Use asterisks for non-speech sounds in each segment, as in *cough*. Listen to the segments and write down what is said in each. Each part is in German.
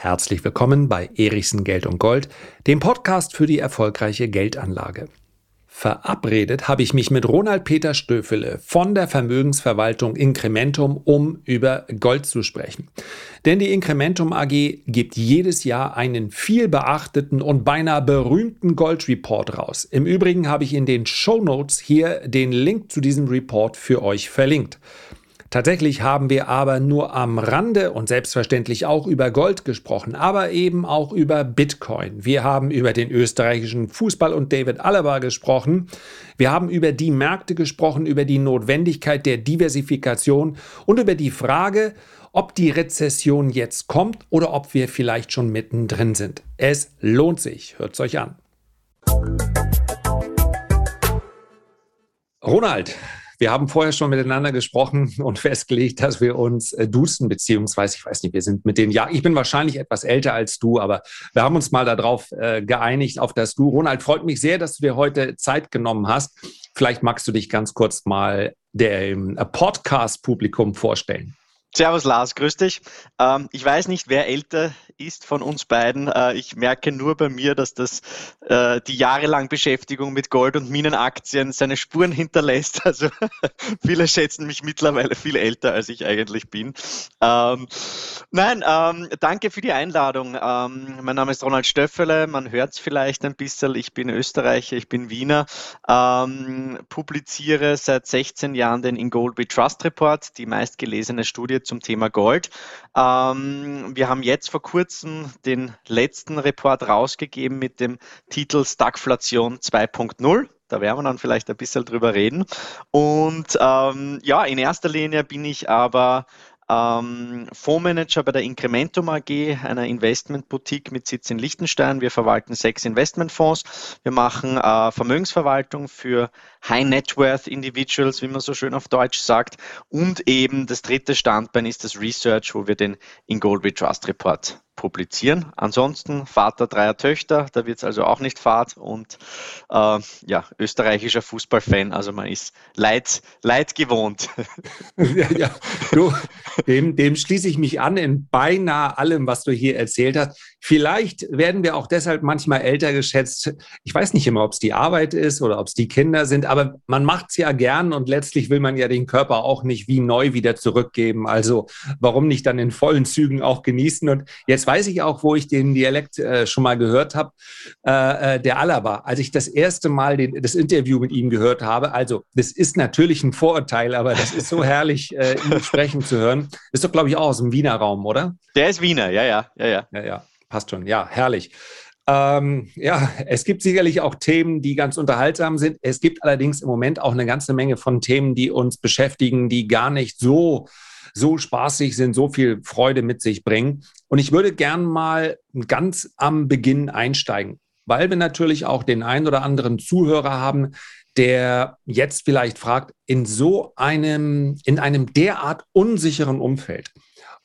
Herzlich willkommen bei Erichsen Geld und Gold, dem Podcast für die erfolgreiche Geldanlage. Verabredet habe ich mich mit Ronald Peter Stöfele von der Vermögensverwaltung Incrementum, um über Gold zu sprechen. Denn die Incrementum AG gibt jedes Jahr einen viel beachteten und beinahe berühmten Goldreport raus. Im Übrigen habe ich in den Show Notes hier den Link zu diesem Report für euch verlinkt. Tatsächlich haben wir aber nur am Rande und selbstverständlich auch über Gold gesprochen, aber eben auch über Bitcoin. Wir haben über den österreichischen Fußball und David Alaba gesprochen. Wir haben über die Märkte gesprochen, über die Notwendigkeit der Diversifikation und über die Frage, ob die Rezession jetzt kommt oder ob wir vielleicht schon mittendrin sind. Es lohnt sich. Hört es euch an. Ronald, wir haben vorher schon miteinander gesprochen *laughs* und festgelegt, dass wir uns äh, duzen, beziehungsweise, ich weiß nicht, wir sind mit den Jahren, ich bin wahrscheinlich etwas älter als du, aber wir haben uns mal darauf äh, geeinigt, auf das Du. Ronald, freut mich sehr, dass du dir heute Zeit genommen hast. Vielleicht magst du dich ganz kurz mal dem Podcast-Publikum vorstellen. Servus Lars, grüß dich. Ähm, ich weiß nicht, wer älter ist von uns beiden. Äh, ich merke nur bei mir, dass das äh, die jahrelang Beschäftigung mit Gold- und Minenaktien seine Spuren hinterlässt. *laughs* Also viele schätzen mich mittlerweile viel älter, als ich eigentlich bin. Ähm, nein, ähm, danke für die Einladung. Ähm, mein Name ist Ronald Stöffele. Man hört es vielleicht ein bisschen. Ich bin Österreicher, ich bin Wiener. Ähm, publiziere seit 16 Jahren den Ingolby Trust Report, die meistgelesene Studie zum Thema Gold. Ähm, wir haben jetzt vor kurzem den letzten Report rausgegeben mit dem Titel Stagflation 2.0. Da werden wir dann vielleicht ein bisschen drüber reden. Und ähm, ja, in erster Linie bin ich aber ähm, Fondsmanager bei der Incrementum AG, einer Investmentboutique mit Sitz in Liechtenstein. Wir verwalten sechs Investmentfonds. Wir machen äh, Vermögensverwaltung für High Net Worth Individuals, wie man so schön auf Deutsch sagt. Und eben das dritte Standbein ist das Research, wo wir den Ingolby Trust Report publizieren. Ansonsten Vater dreier Töchter, da wird es also auch nicht Fahrt und äh, ja, österreichischer Fußballfan, also man ist leid, leid gewohnt. *laughs* Ja, ja. Du, dem, dem schließe ich mich an in beinahe allem, was du hier erzählt hast. Vielleicht werden wir auch deshalb manchmal älter geschätzt. Ich weiß nicht immer, ob es die Arbeit ist oder ob es die Kinder sind, aber man macht es ja gern und letztlich will man ja den Körper auch nicht wie neu wieder zurückgeben. Also warum nicht dann in vollen Zügen auch genießen? Und jetzt weiß ich auch, wo ich den Dialekt äh, schon mal gehört habe, äh, äh, der Alaba. Als ich das erste Mal den, das Interview mit ihm gehört habe, also das ist natürlich ein Vorurteil, aber das ist so *laughs* herrlich, äh, ihn sprechen zu hören. Ist doch, glaube ich, auch aus dem Wiener Raum, oder? Der ist Wiener, ja, ja, ja, ja. Ja, ja, passt schon. Ja, herrlich. Ähm, ja, es gibt sicherlich auch Themen, die ganz unterhaltsam sind. Es gibt allerdings im Moment auch eine ganze Menge von Themen, die uns beschäftigen, die gar nicht so so spaßig sind, so viel Freude mit sich bringen. Und ich würde gern mal ganz am Beginn einsteigen, weil wir natürlich auch den einen oder anderen Zuhörer haben, der jetzt vielleicht fragt, in so einem, in einem derart unsicheren Umfeld.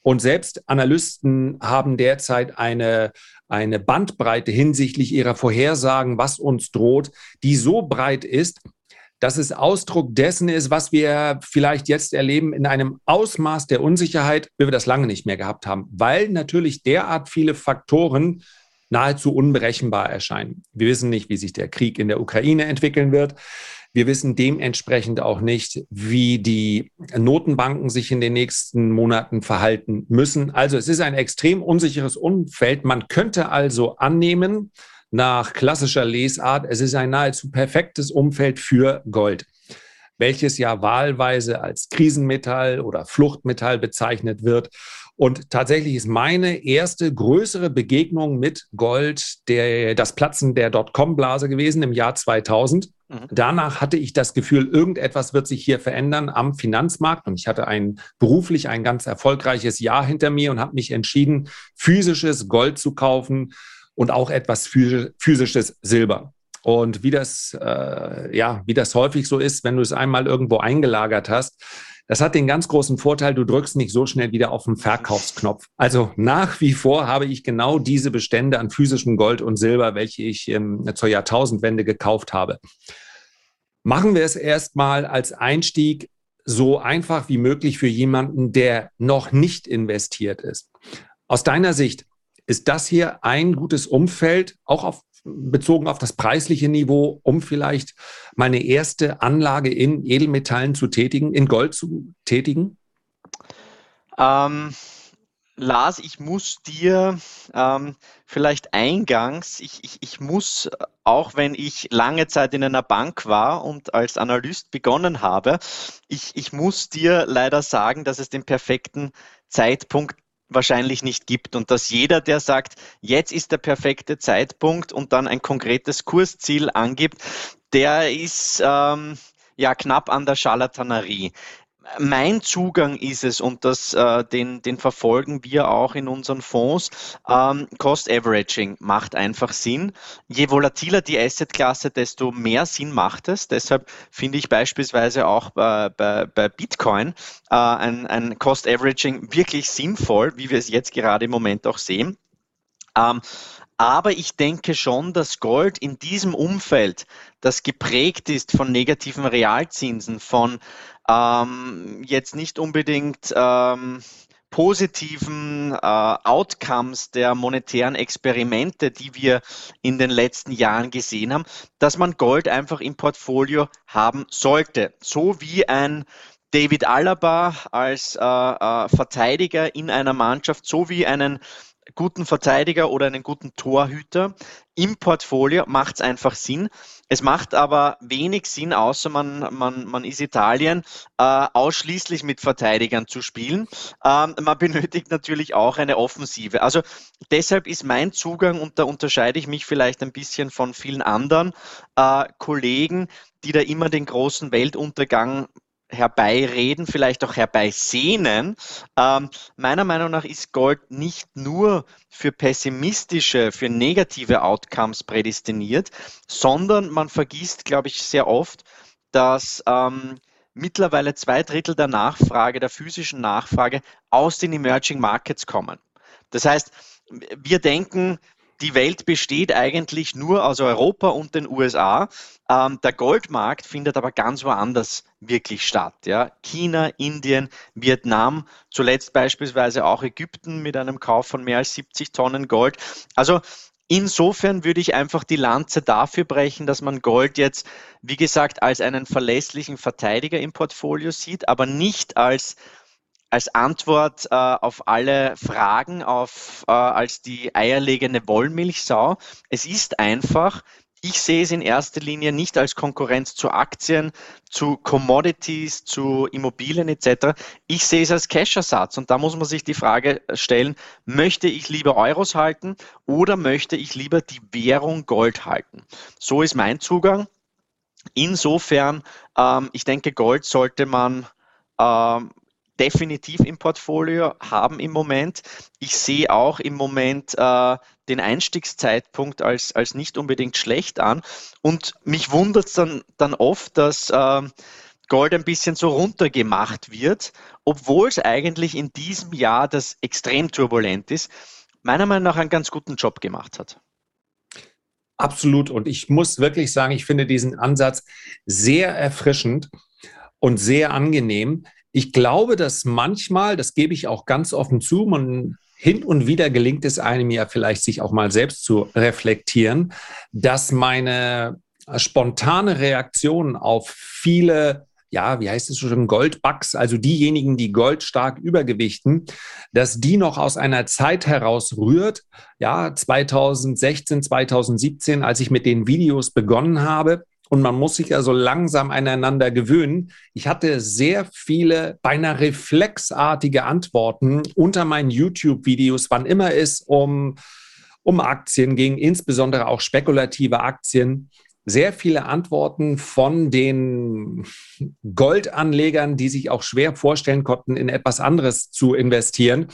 Und selbst Analysten haben derzeit eine, eine Bandbreite hinsichtlich ihrer Vorhersagen, was uns droht, die so breit ist, dass es Ausdruck dessen ist, was wir vielleicht jetzt erleben in einem Ausmaß der Unsicherheit, wie wir das lange nicht mehr gehabt haben, weil natürlich derart viele Faktoren nahezu unberechenbar erscheinen. Wir wissen nicht, wie sich der Krieg in der Ukraine entwickeln wird. Wir wissen dementsprechend auch nicht, wie die Notenbanken sich in den nächsten Monaten verhalten müssen. Also es ist ein extrem unsicheres Umfeld. Man könnte also annehmen, nach klassischer Lesart, es ist ein nahezu perfektes Umfeld für Gold, welches ja wahlweise als Krisenmetall oder Fluchtmetall bezeichnet wird. Und tatsächlich ist meine erste größere Begegnung mit Gold der, das Platzen der Dotcom-Blase gewesen im Jahr 2000. Mhm. Danach hatte ich das Gefühl, irgendetwas wird sich hier verändern am Finanzmarkt. Und ich hatte ein beruflich ein ganz erfolgreiches Jahr hinter mir und habe mich entschieden, physisches Gold zu kaufen und auch etwas physisches Silber. Und wie das, äh, ja, wie das häufig so ist, wenn du es einmal irgendwo eingelagert hast, das hat den ganz großen Vorteil, du drückst nicht so schnell wieder auf den Verkaufsknopf. Also nach wie vor habe ich genau diese Bestände an physischem Gold und Silber, welche ich ähm, zur Jahrtausendwende gekauft habe. Machen wir es erstmal als Einstieg so einfach wie möglich für jemanden, der noch nicht investiert ist. Aus deiner Sicht, ist das hier ein gutes Umfeld, auch auf, bezogen auf das preisliche Niveau, um vielleicht meine erste Anlage in Edelmetallen zu tätigen, in Gold zu tätigen? Ähm, Lars, ich muss dir ähm, vielleicht eingangs, ich, ich, ich muss, auch wenn ich lange Zeit in einer Bank war und als Analyst begonnen habe, ich, ich muss dir leider sagen, dass es den perfekten Zeitpunkt wahrscheinlich nicht gibt. Und dass jeder, der sagt, jetzt ist der perfekte Zeitpunkt und dann ein konkretes Kursziel angibt, der ist ähm, ja knapp an der Charlatanerie mein Zugang ist es, und das, äh, den, den verfolgen wir auch in unseren Fonds, ähm, Cost Averaging macht einfach Sinn. Je volatiler die Assetklasse, desto mehr Sinn macht es. Deshalb finde ich beispielsweise auch bei, bei, bei Bitcoin äh, ein, ein Cost Averaging wirklich sinnvoll, wie wir es jetzt gerade im Moment auch sehen. Ähm, aber ich denke schon, dass Gold in diesem Umfeld, das geprägt ist von negativen Realzinsen, von ähm, jetzt nicht unbedingt ähm, positiven äh, Outcomes der monetären Experimente, die wir in den letzten Jahren gesehen haben, dass man Gold einfach im Portfolio haben sollte. So wie ein David Alaba als äh, äh, Verteidiger in einer Mannschaft, so wie einen guten Verteidiger oder einen guten Torhüter im Portfolio macht es einfach Sinn. Es macht aber wenig Sinn, außer man, man, man ist Italien, äh, ausschließlich mit Verteidigern zu spielen. Ähm, man benötigt natürlich auch eine Offensive. Also deshalb ist mein Zugang, und da unterscheide ich mich vielleicht ein bisschen von vielen anderen äh, Kollegen, die da immer den großen Weltuntergang herbeireden, vielleicht auch herbeisehnen. Ähm, meiner Meinung nach ist Gold nicht nur für pessimistische, für negative Outcomes prädestiniert, sondern man vergisst, glaube ich, sehr oft, dass ähm, mittlerweile zwei Drittel der Nachfrage, der physischen Nachfrage aus den Emerging Markets kommen. Das heißt, wir denken, die Welt besteht eigentlich nur aus Europa und den USA. Ähm, der Goldmarkt findet aber ganz woanders wirklich statt. Ja? China, Indien, Vietnam, zuletzt beispielsweise auch Ägypten mit einem Kauf von mehr als 70 Tonnen Gold. Also Insofern würde ich einfach die Lanze dafür brechen, dass man Gold jetzt, wie gesagt, als einen verlässlichen Verteidiger im Portfolio sieht, aber nicht als als Antwort äh, auf alle Fragen, auf, äh, als die eierlegende Wollmilchsau. Es ist einfach, ich sehe es in erster Linie nicht als Konkurrenz zu Aktien, zu Commodities, zu Immobilien etc. Ich sehe es als Cash-Ersatz und da muss man sich die Frage stellen, möchte ich lieber Euros halten oder möchte ich lieber die Währung Gold halten? So ist mein Zugang. Insofern, ähm, ich denke, Gold sollte man ähm, definitiv im Portfolio haben im Moment. Ich sehe auch im Moment äh, den Einstiegszeitpunkt als, als nicht unbedingt schlecht an. Und mich wundert es dann, dann oft, dass äh, Gold ein bisschen so runtergemacht wird, obwohl es eigentlich in diesem Jahr, das extrem turbulent ist, meiner Meinung nach einen ganz guten Job gemacht hat. Absolut. Und ich muss wirklich sagen, ich finde diesen Ansatz sehr erfrischend und sehr angenehm, ich glaube, dass manchmal, das gebe ich auch ganz offen zu, man hin und wieder gelingt es einem ja vielleicht, sich auch mal selbst zu reflektieren, dass meine spontane Reaktion auf viele ja, wie heißt es schon, Goldbugs, also diejenigen, die Gold stark übergewichten, dass die noch aus einer Zeit heraus rührt, ja, 2016, 2017, als ich mit den Videos begonnen habe, und man muss sich ja so langsam aneinander gewöhnen. Ich hatte sehr viele, beinahe reflexartige Antworten unter meinen YouTube-Videos, wann immer es um, um Aktien ging, insbesondere auch spekulative Aktien. Sehr viele Antworten von den Goldanlegern, die sich auch schwer vorstellen konnten, in etwas anderes zu investieren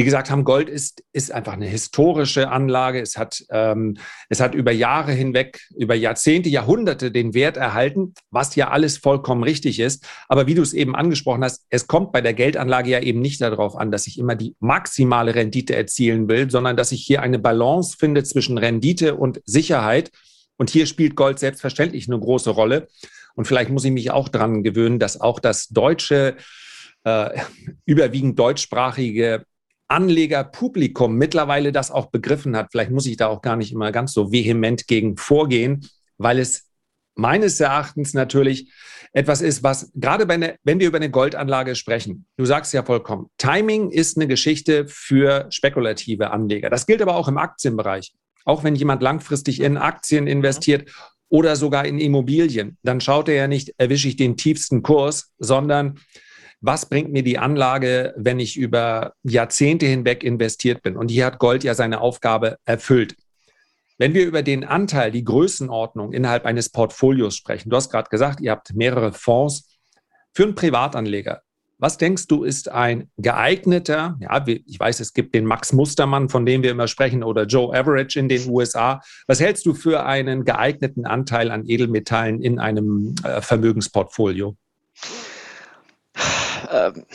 die gesagt haben, Gold ist, ist einfach eine historische Anlage. Es hat, ähm, es hat über Jahre hinweg, über Jahrzehnte, Jahrhunderte den Wert erhalten, was ja alles vollkommen richtig ist. Aber wie du es eben angesprochen hast, es kommt bei der Geldanlage ja eben nicht darauf an, dass ich immer die maximale Rendite erzielen will, sondern dass ich hier eine Balance finde zwischen Rendite und Sicherheit. Und hier spielt Gold selbstverständlich eine große Rolle. Und vielleicht muss ich mich auch daran gewöhnen, dass auch das deutsche, äh, *laughs* überwiegend deutschsprachige Anlegerpublikum mittlerweile das auch begriffen hat. Vielleicht muss ich da auch gar nicht immer ganz so vehement gegen vorgehen, weil es meines Erachtens natürlich etwas ist, was gerade bei ne, wenn wir über eine Goldanlage sprechen, du sagst ja vollkommen, Timing ist eine Geschichte für spekulative Anleger. Das gilt aber auch im Aktienbereich. Auch wenn jemand langfristig in Aktien investiert oder sogar in Immobilien, dann schaut er ja nicht, erwische ich den tiefsten Kurs, sondern was bringt mir die Anlage, wenn ich über Jahrzehnte hinweg investiert bin? Und hier hat Gold ja seine Aufgabe erfüllt. Wenn wir über den Anteil, die Größenordnung innerhalb eines Portfolios sprechen, du hast gerade gesagt, ihr habt mehrere Fonds. Für einen Privatanleger, was denkst du, ist ein geeigneter, ja, ich weiß, es gibt den Max Mustermann, von dem wir immer sprechen, oder Joe Average in den USA. Was hältst du für einen geeigneten Anteil an Edelmetallen in einem äh, Vermögensportfolio? Ähm,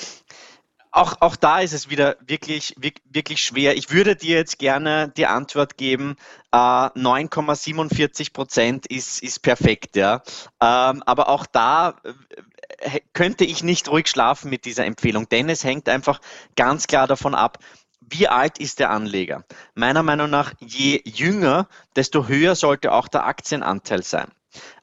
auch, auch da ist es wieder wirklich, wirklich schwer. Ich würde dir jetzt gerne die Antwort geben, äh, 9,47 Prozent ist, ist perfekt, ja. Ähm, aber auch da äh, könnte ich nicht ruhig schlafen mit dieser Empfehlung, denn es hängt einfach ganz klar davon ab, wie alt ist der Anleger? Meiner Meinung nach, je jünger, desto höher sollte auch der Aktienanteil sein.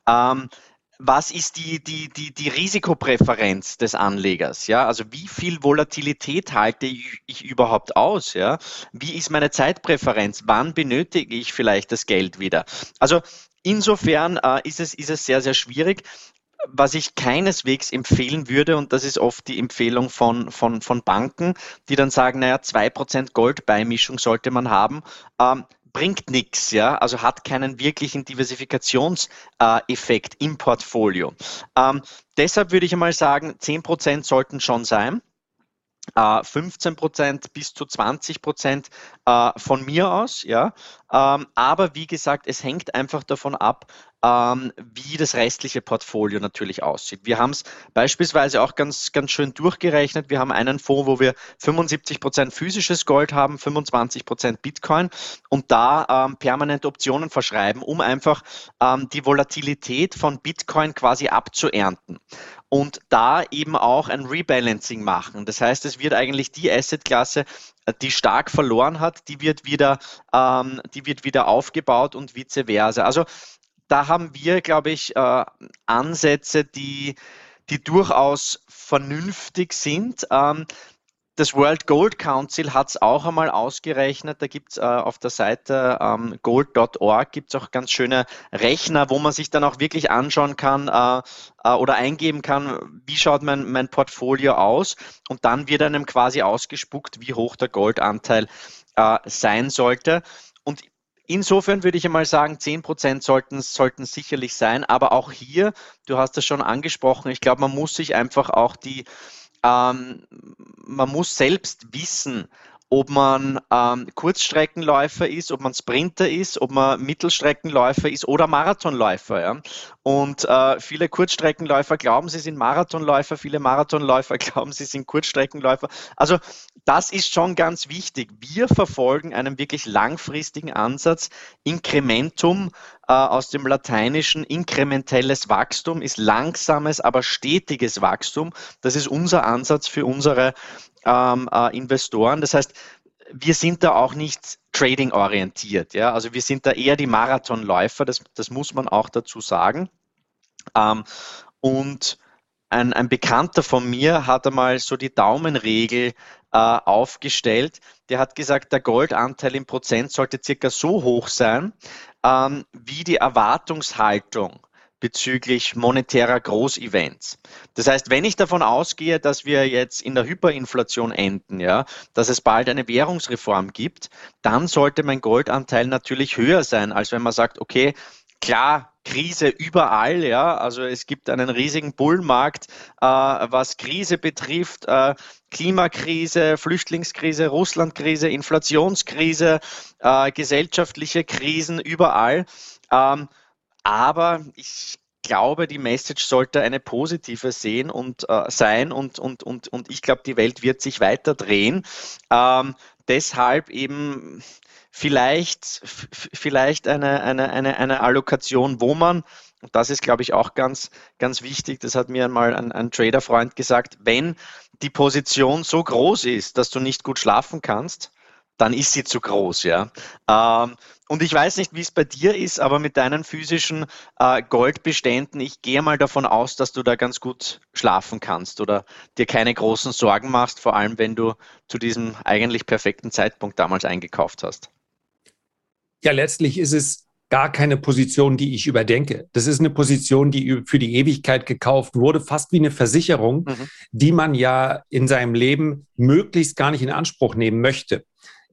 Ähm, was ist die, die, die, die Risikopräferenz des Anlegers? Ja, also wie viel Volatilität halte ich, überhaupt aus? Ja, wie ist meine Zeitpräferenz? Wann benötige ich vielleicht das Geld wieder? Also insofern äh, ist, es, ist es sehr, sehr schwierig was ich keineswegs empfehlen würde, und das ist oft die Empfehlung von, von, von Banken, die dann sagen, naja, 2% Goldbeimischung sollte man haben. Ähm, bringt nichts, ja, also hat keinen wirklichen Diversifikationseffekt im Portfolio. Ähm, deshalb würde ich einmal sagen, 10% sollten schon sein. 15 äh, Prozent bis zu 20 Prozent äh, von mir aus, ja. Ähm, aber wie gesagt, es hängt einfach davon ab, ähm, wie das restliche Portfolio natürlich aussieht. Wir haben es beispielsweise auch ganz, ganz schön durchgerechnet. Wir haben einen Fonds, wo wir 75 Prozent physisches Gold haben, 25 Prozent Bitcoin und da ähm, permanent Optionen verschreiben, um einfach die Volatilität von Bitcoin quasi abzuernten und da eben auch ein Rebalancing machen. Das heißt, es wird eigentlich die Assetklasse, die stark verloren hat, die wird wieder, ähm, die wird wieder aufgebaut und vice versa. Also da haben wir, glaube ich, äh, Ansätze, die, die durchaus vernünftig sind. Ähm, das World Gold Council hat es auch einmal ausgerechnet. Da gibt es äh, auf der Seite ähm, gold.org gibt es auch ganz schöne Rechner, wo man sich dann auch wirklich anschauen kann äh, äh, oder eingeben kann, wie schaut mein, mein Portfolio aus. Und dann wird einem quasi ausgespuckt, wie hoch der Goldanteil äh, sein sollte. Und Insofern würde ich einmal sagen, 10 Prozent sollten, sollten sicherlich sein. Aber auch hier, du hast das schon angesprochen, ich glaube, man muss sich einfach auch die, ähm, man muss selbst wissen, ob man ähm, Kurzstreckenläufer ist, ob man Sprinter ist, ob man Mittelstreckenläufer ist oder Marathonläufer. Ja? Und äh, viele Kurzstreckenläufer glauben, sie sind Marathonläufer, viele Marathonläufer *laughs* glauben, sie sind Kurzstreckenläufer. Also das ist schon ganz wichtig. Wir verfolgen einen wirklich langfristigen Ansatz. Incrementum äh, aus dem Lateinischen, inkrementelles Wachstum ist langsames, aber stetiges Wachstum. Das ist unser Ansatz für unsere ähm, äh, Investoren. Das heißt, wir sind da auch nicht trading orientiert. Ja? Also wir sind da eher die Marathonläufer, das, das muss man auch dazu sagen. Ähm, und ein, ein, Bekannter von mir hat einmal so die Daumenregel äh, aufgestellt. Der hat gesagt, der Goldanteil im Prozent sollte circa so hoch sein, ähm, wie die Erwartungshaltung bezüglich monetärer Großevents. Das heißt, wenn ich davon ausgehe, dass wir jetzt in der Hyperinflation enden, ja, dass es bald eine Währungsreform gibt, dann sollte mein Goldanteil natürlich höher sein, als wenn man sagt, okay, klar, Krise überall, ja, also es gibt einen riesigen Bullmarkt, äh, was Krise betrifft, äh, Klimakrise, Flüchtlingskrise, Russlandkrise, Inflationskrise, äh, gesellschaftliche Krisen überall. Ähm, aber ich glaube, die Message sollte eine positive sehen und äh, sein und, und, und, und ich glaube, die Welt wird sich weiter drehen. Ähm, deshalb eben vielleicht, vielleicht eine, eine, eine, eine Allokation, wo man das ist, glaube ich, auch ganz, ganz wichtig. Das hat mir einmal ein, ein Trader-Freund gesagt. Wenn die Position so groß ist, dass du nicht gut schlafen kannst, dann ist sie zu groß, ja. Ähm, und ich weiß nicht, wie es bei dir ist, aber mit deinen physischen äh, Goldbeständen, ich gehe mal davon aus, dass du da ganz gut schlafen kannst oder dir keine großen Sorgen machst, vor allem wenn du zu diesem eigentlich perfekten Zeitpunkt damals eingekauft hast. Ja, letztlich ist es gar keine Position, die ich überdenke. Das ist eine Position, die für die Ewigkeit gekauft wurde, fast wie eine Versicherung, mhm. die man ja in seinem Leben möglichst gar nicht in Anspruch nehmen möchte.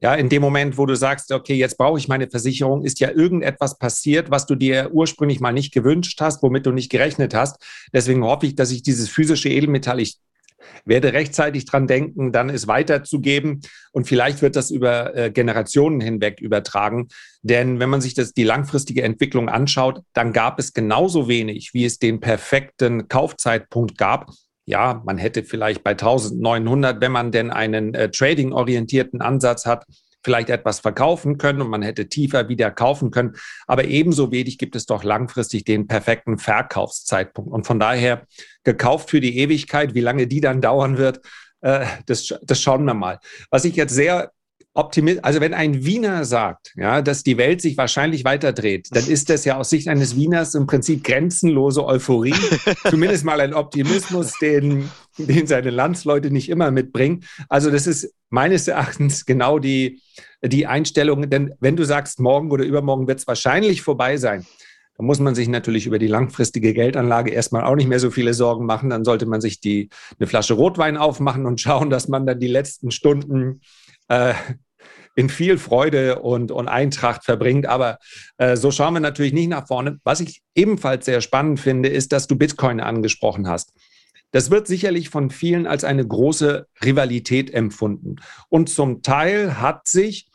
Ja, in dem Moment, wo du sagst, okay, jetzt brauche ich meine Versicherung, ist ja irgendetwas passiert, was du dir ursprünglich mal nicht gewünscht hast, womit du nicht gerechnet hast. Deswegen hoffe ich, dass ich dieses physische Edelmetall, ich werde rechtzeitig dran denken, dann es weiterzugeben und vielleicht wird das über äh, Generationen hinweg übertragen. Denn wenn man sich das, die langfristige Entwicklung anschaut, dann gab es genauso wenig, wie es den perfekten Kaufzeitpunkt gab, ja, man hätte vielleicht bei 1900, wenn man denn einen äh, trading-orientierten Ansatz hat, vielleicht etwas verkaufen können und man hätte tiefer wieder kaufen können. Aber ebenso wenig gibt es doch langfristig den perfekten Verkaufszeitpunkt. Und von daher gekauft für die Ewigkeit, wie lange die dann dauern wird, äh, das, das schauen wir mal. Was ich jetzt sehr Optimist, also wenn ein Wiener sagt, ja, dass die Welt sich wahrscheinlich weiterdreht, dann ist das ja aus Sicht eines Wieners im Prinzip grenzenlose Euphorie, *laughs* zumindest mal ein Optimismus, den, den seine Landsleute nicht immer mitbringen. Also das ist meines Erachtens genau die, die Einstellung, denn wenn du sagst, morgen oder übermorgen wird es wahrscheinlich vorbei sein, dann muss man sich natürlich über die langfristige Geldanlage erstmal auch nicht mehr so viele Sorgen machen. Dann sollte man sich die, eine Flasche Rotwein aufmachen und schauen, dass man dann die letzten Stunden äh, in viel Freude und, und Eintracht verbringt. Aber äh, so schauen wir natürlich nicht nach vorne. Was ich ebenfalls sehr spannend finde, ist, dass du Bitcoin angesprochen hast. Das wird sicherlich von vielen als eine große Rivalität empfunden. Und zum Teil hat sich,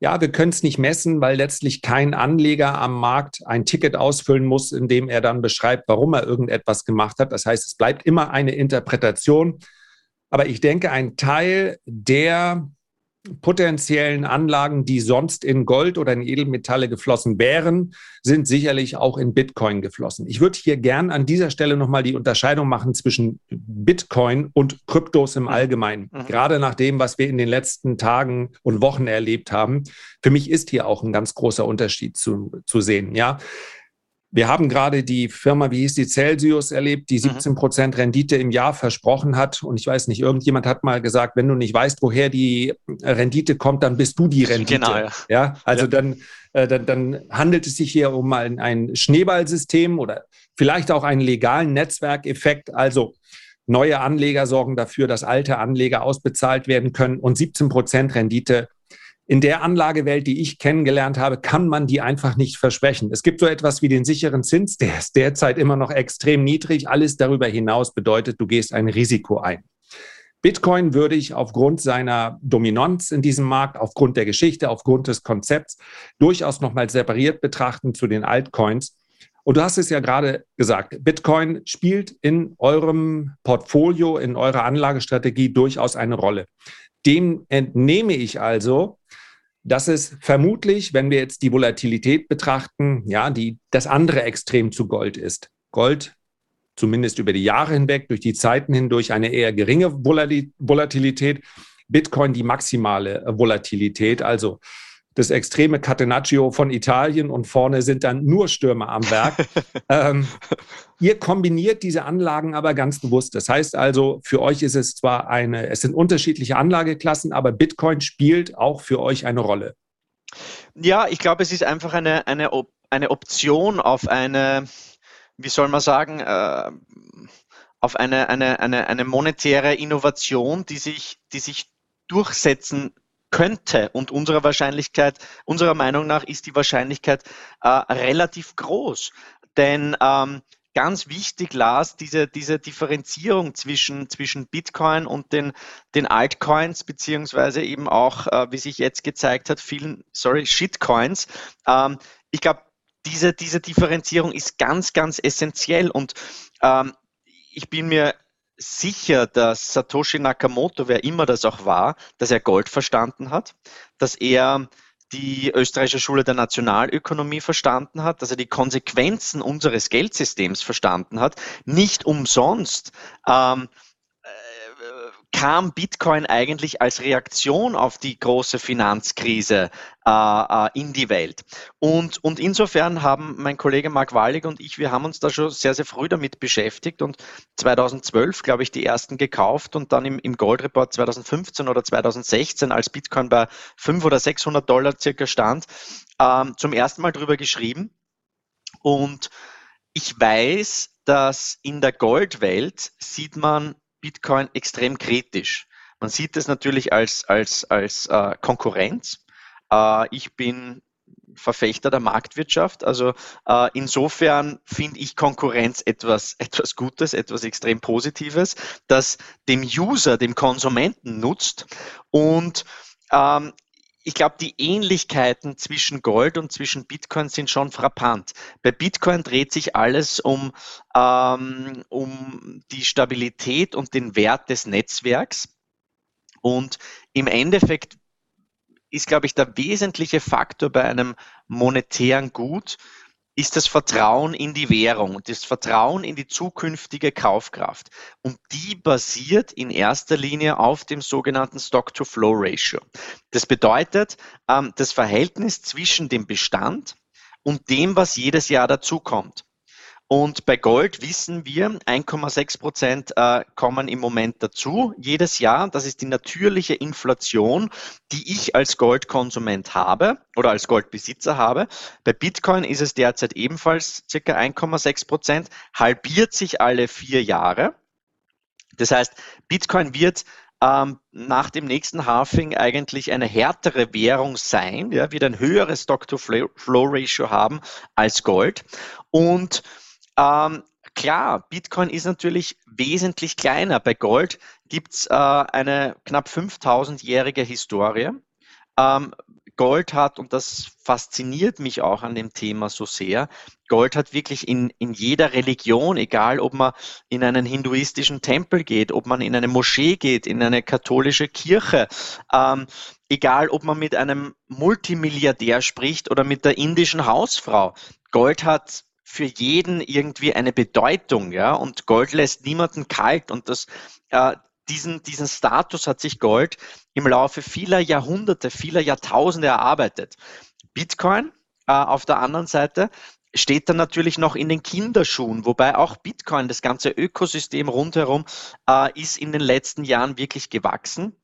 ja, wir können es nicht messen, weil letztlich kein Anleger am Markt ein Ticket ausfüllen muss, in dem er dann beschreibt, warum er irgendetwas gemacht hat. Das heißt, es bleibt immer eine Interpretation. Aber ich denke, ein Teil der potenziellen Anlagen, die sonst in Gold oder in Edelmetalle geflossen wären, sind sicherlich auch in Bitcoin geflossen. Ich würde hier gern an dieser Stelle nochmal die Unterscheidung machen zwischen Bitcoin und Kryptos im mhm. Allgemeinen. Mhm. Gerade nach dem, was wir in den letzten Tagen und Wochen erlebt haben. Für mich ist hier auch ein ganz großer Unterschied zu, zu sehen. Ja, wir haben gerade die Firma, wie hieß die, Celsius erlebt, die 17 mhm. Prozent Rendite im Jahr versprochen hat. Und ich weiß nicht, irgendjemand hat mal gesagt, wenn du nicht weißt, woher die Rendite kommt, dann bist du die Rendite. Genau, ja. ja also ja. Dann, äh, dann, dann handelt es sich hier um ein, ein Schneeballsystem oder vielleicht auch einen legalen Netzwerkeffekt. Also neue Anleger sorgen dafür, dass alte Anleger ausbezahlt werden können und 17 Prozent Rendite in der Anlagewelt, die ich kennengelernt habe, kann man die einfach nicht versprechen. Es gibt so etwas wie den sicheren Zins, der ist derzeit immer noch extrem niedrig. Alles darüber hinaus bedeutet, du gehst ein Risiko ein. Bitcoin würde ich aufgrund seiner Dominanz in diesem Markt, aufgrund der Geschichte, aufgrund des Konzepts durchaus nochmal separiert betrachten zu den Altcoins. Und du hast es ja gerade gesagt, Bitcoin spielt in eurem Portfolio, in eurer Anlagestrategie durchaus eine Rolle. Dem entnehme ich also, dass es vermutlich, wenn wir jetzt die Volatilität betrachten, ja, die, das andere Extrem zu Gold ist. Gold zumindest über die Jahre hinweg, durch die Zeiten hindurch eine eher geringe Volatilität. Bitcoin die maximale Volatilität. Also das extreme Catenaccio von Italien und vorne sind dann nur Stürmer am Werk. *laughs* ähm, ihr kombiniert diese Anlagen aber ganz bewusst. Das heißt also, für euch ist es zwar eine, es sind unterschiedliche Anlageklassen, aber Bitcoin spielt auch für euch eine Rolle. Ja, ich glaube, es ist einfach eine, eine, eine Option auf eine, wie soll man sagen, äh, auf eine, eine, eine, eine monetäre Innovation, die sich, die sich durchsetzen könnte. Und unserer Wahrscheinlichkeit, unserer Meinung nach ist die Wahrscheinlichkeit äh, relativ groß. Denn ähm, ganz wichtig, Lars, diese, diese Differenzierung zwischen, zwischen Bitcoin und den, den Altcoins, beziehungsweise eben auch, äh, wie sich jetzt gezeigt hat, vielen, sorry, Shitcoins. Ähm, ich glaube, diese, diese Differenzierung ist ganz, ganz essentiell und ähm, ich bin mir sicher, dass Satoshi Nakamoto, wer immer das auch war, dass er Gold verstanden hat, dass er die österreichische Schule der Nationalökonomie verstanden hat, dass er die Konsequenzen unseres Geldsystems verstanden hat. Nicht umsonst ähm, kam Bitcoin eigentlich als Reaktion auf die große Finanzkrise äh, äh, in die Welt. Und, und insofern haben mein Kollege Mark Wallig und ich, wir haben uns da schon sehr, sehr früh damit beschäftigt und 2012, glaube ich, die ersten gekauft und dann im, im Gold Report 2015 oder 2016, als Bitcoin bei 500 oder 600 Dollar circa stand, ähm, zum ersten Mal drüber geschrieben. Und ich weiß, dass in der Goldwelt sieht man Bitcoin extrem kritisch. Man sieht es natürlich als, als, als äh, Konkurrenz. Äh, ich bin Verfechter der Marktwirtschaft. Also äh, insofern finde ich Konkurrenz etwas, *laughs* etwas Gutes, etwas extrem Positives, das dem User, dem Konsumenten nutzt. Und ähm, ich glaube, die Ähnlichkeiten zwischen Gold und zwischen Bitcoin sind schon frappant. Bei Bitcoin dreht sich alles um, ähm, um die Stabilität und den Wert des Netzwerks. Und im Endeffekt ist, glaube ich, der wesentliche Faktor bei einem monetären Gut, ist das Vertrauen in die Währung und das Vertrauen in die zukünftige Kaufkraft. Und die basiert in erster Linie auf dem sogenannten Stock-to-Flow-Ratio. Das bedeutet, ähm, das Verhältnis zwischen dem Bestand und dem, was jedes Jahr dazukommt. Und bei Gold wissen wir, 1,6 Prozent äh, kommen im Moment dazu jedes Jahr. Das ist die natürliche Inflation, die ich als Goldkonsument habe oder als Goldbesitzer habe. Bei Bitcoin ist es derzeit ebenfalls circa 1,6 Prozent, halbiert sich alle vier Jahre. Das heißt, Bitcoin wird ähm, nach dem nächsten Halving eigentlich eine härtere Währung sein, ja, wird ein höheres Stock-to-Flow-Ratio haben als Gold. Und ähm, klar, Bitcoin ist natürlich wesentlich kleiner. Bei Gold gibt es äh, eine knapp 5000-jährige Historie. Ähm, Gold hat, und das fasziniert mich auch an dem Thema so sehr, Gold hat wirklich in, in jeder Religion, egal ob man in einen hinduistischen Tempel geht, ob man in eine Moschee geht, in eine katholische Kirche, ähm, egal ob man mit einem Multimilliardär spricht oder mit der indischen Hausfrau. Gold hat für jeden irgendwie eine Bedeutung, ja, und Gold lässt niemanden kalt und das, äh, diesen, diesen Status hat sich Gold im Laufe vieler Jahrhunderte, vieler Jahrtausende erarbeitet. Bitcoin äh, auf der anderen Seite steht dann natürlich noch in den Kinderschuhen, wobei auch Bitcoin, das ganze Ökosystem rundherum, äh, ist in den letzten Jahren wirklich gewachsen.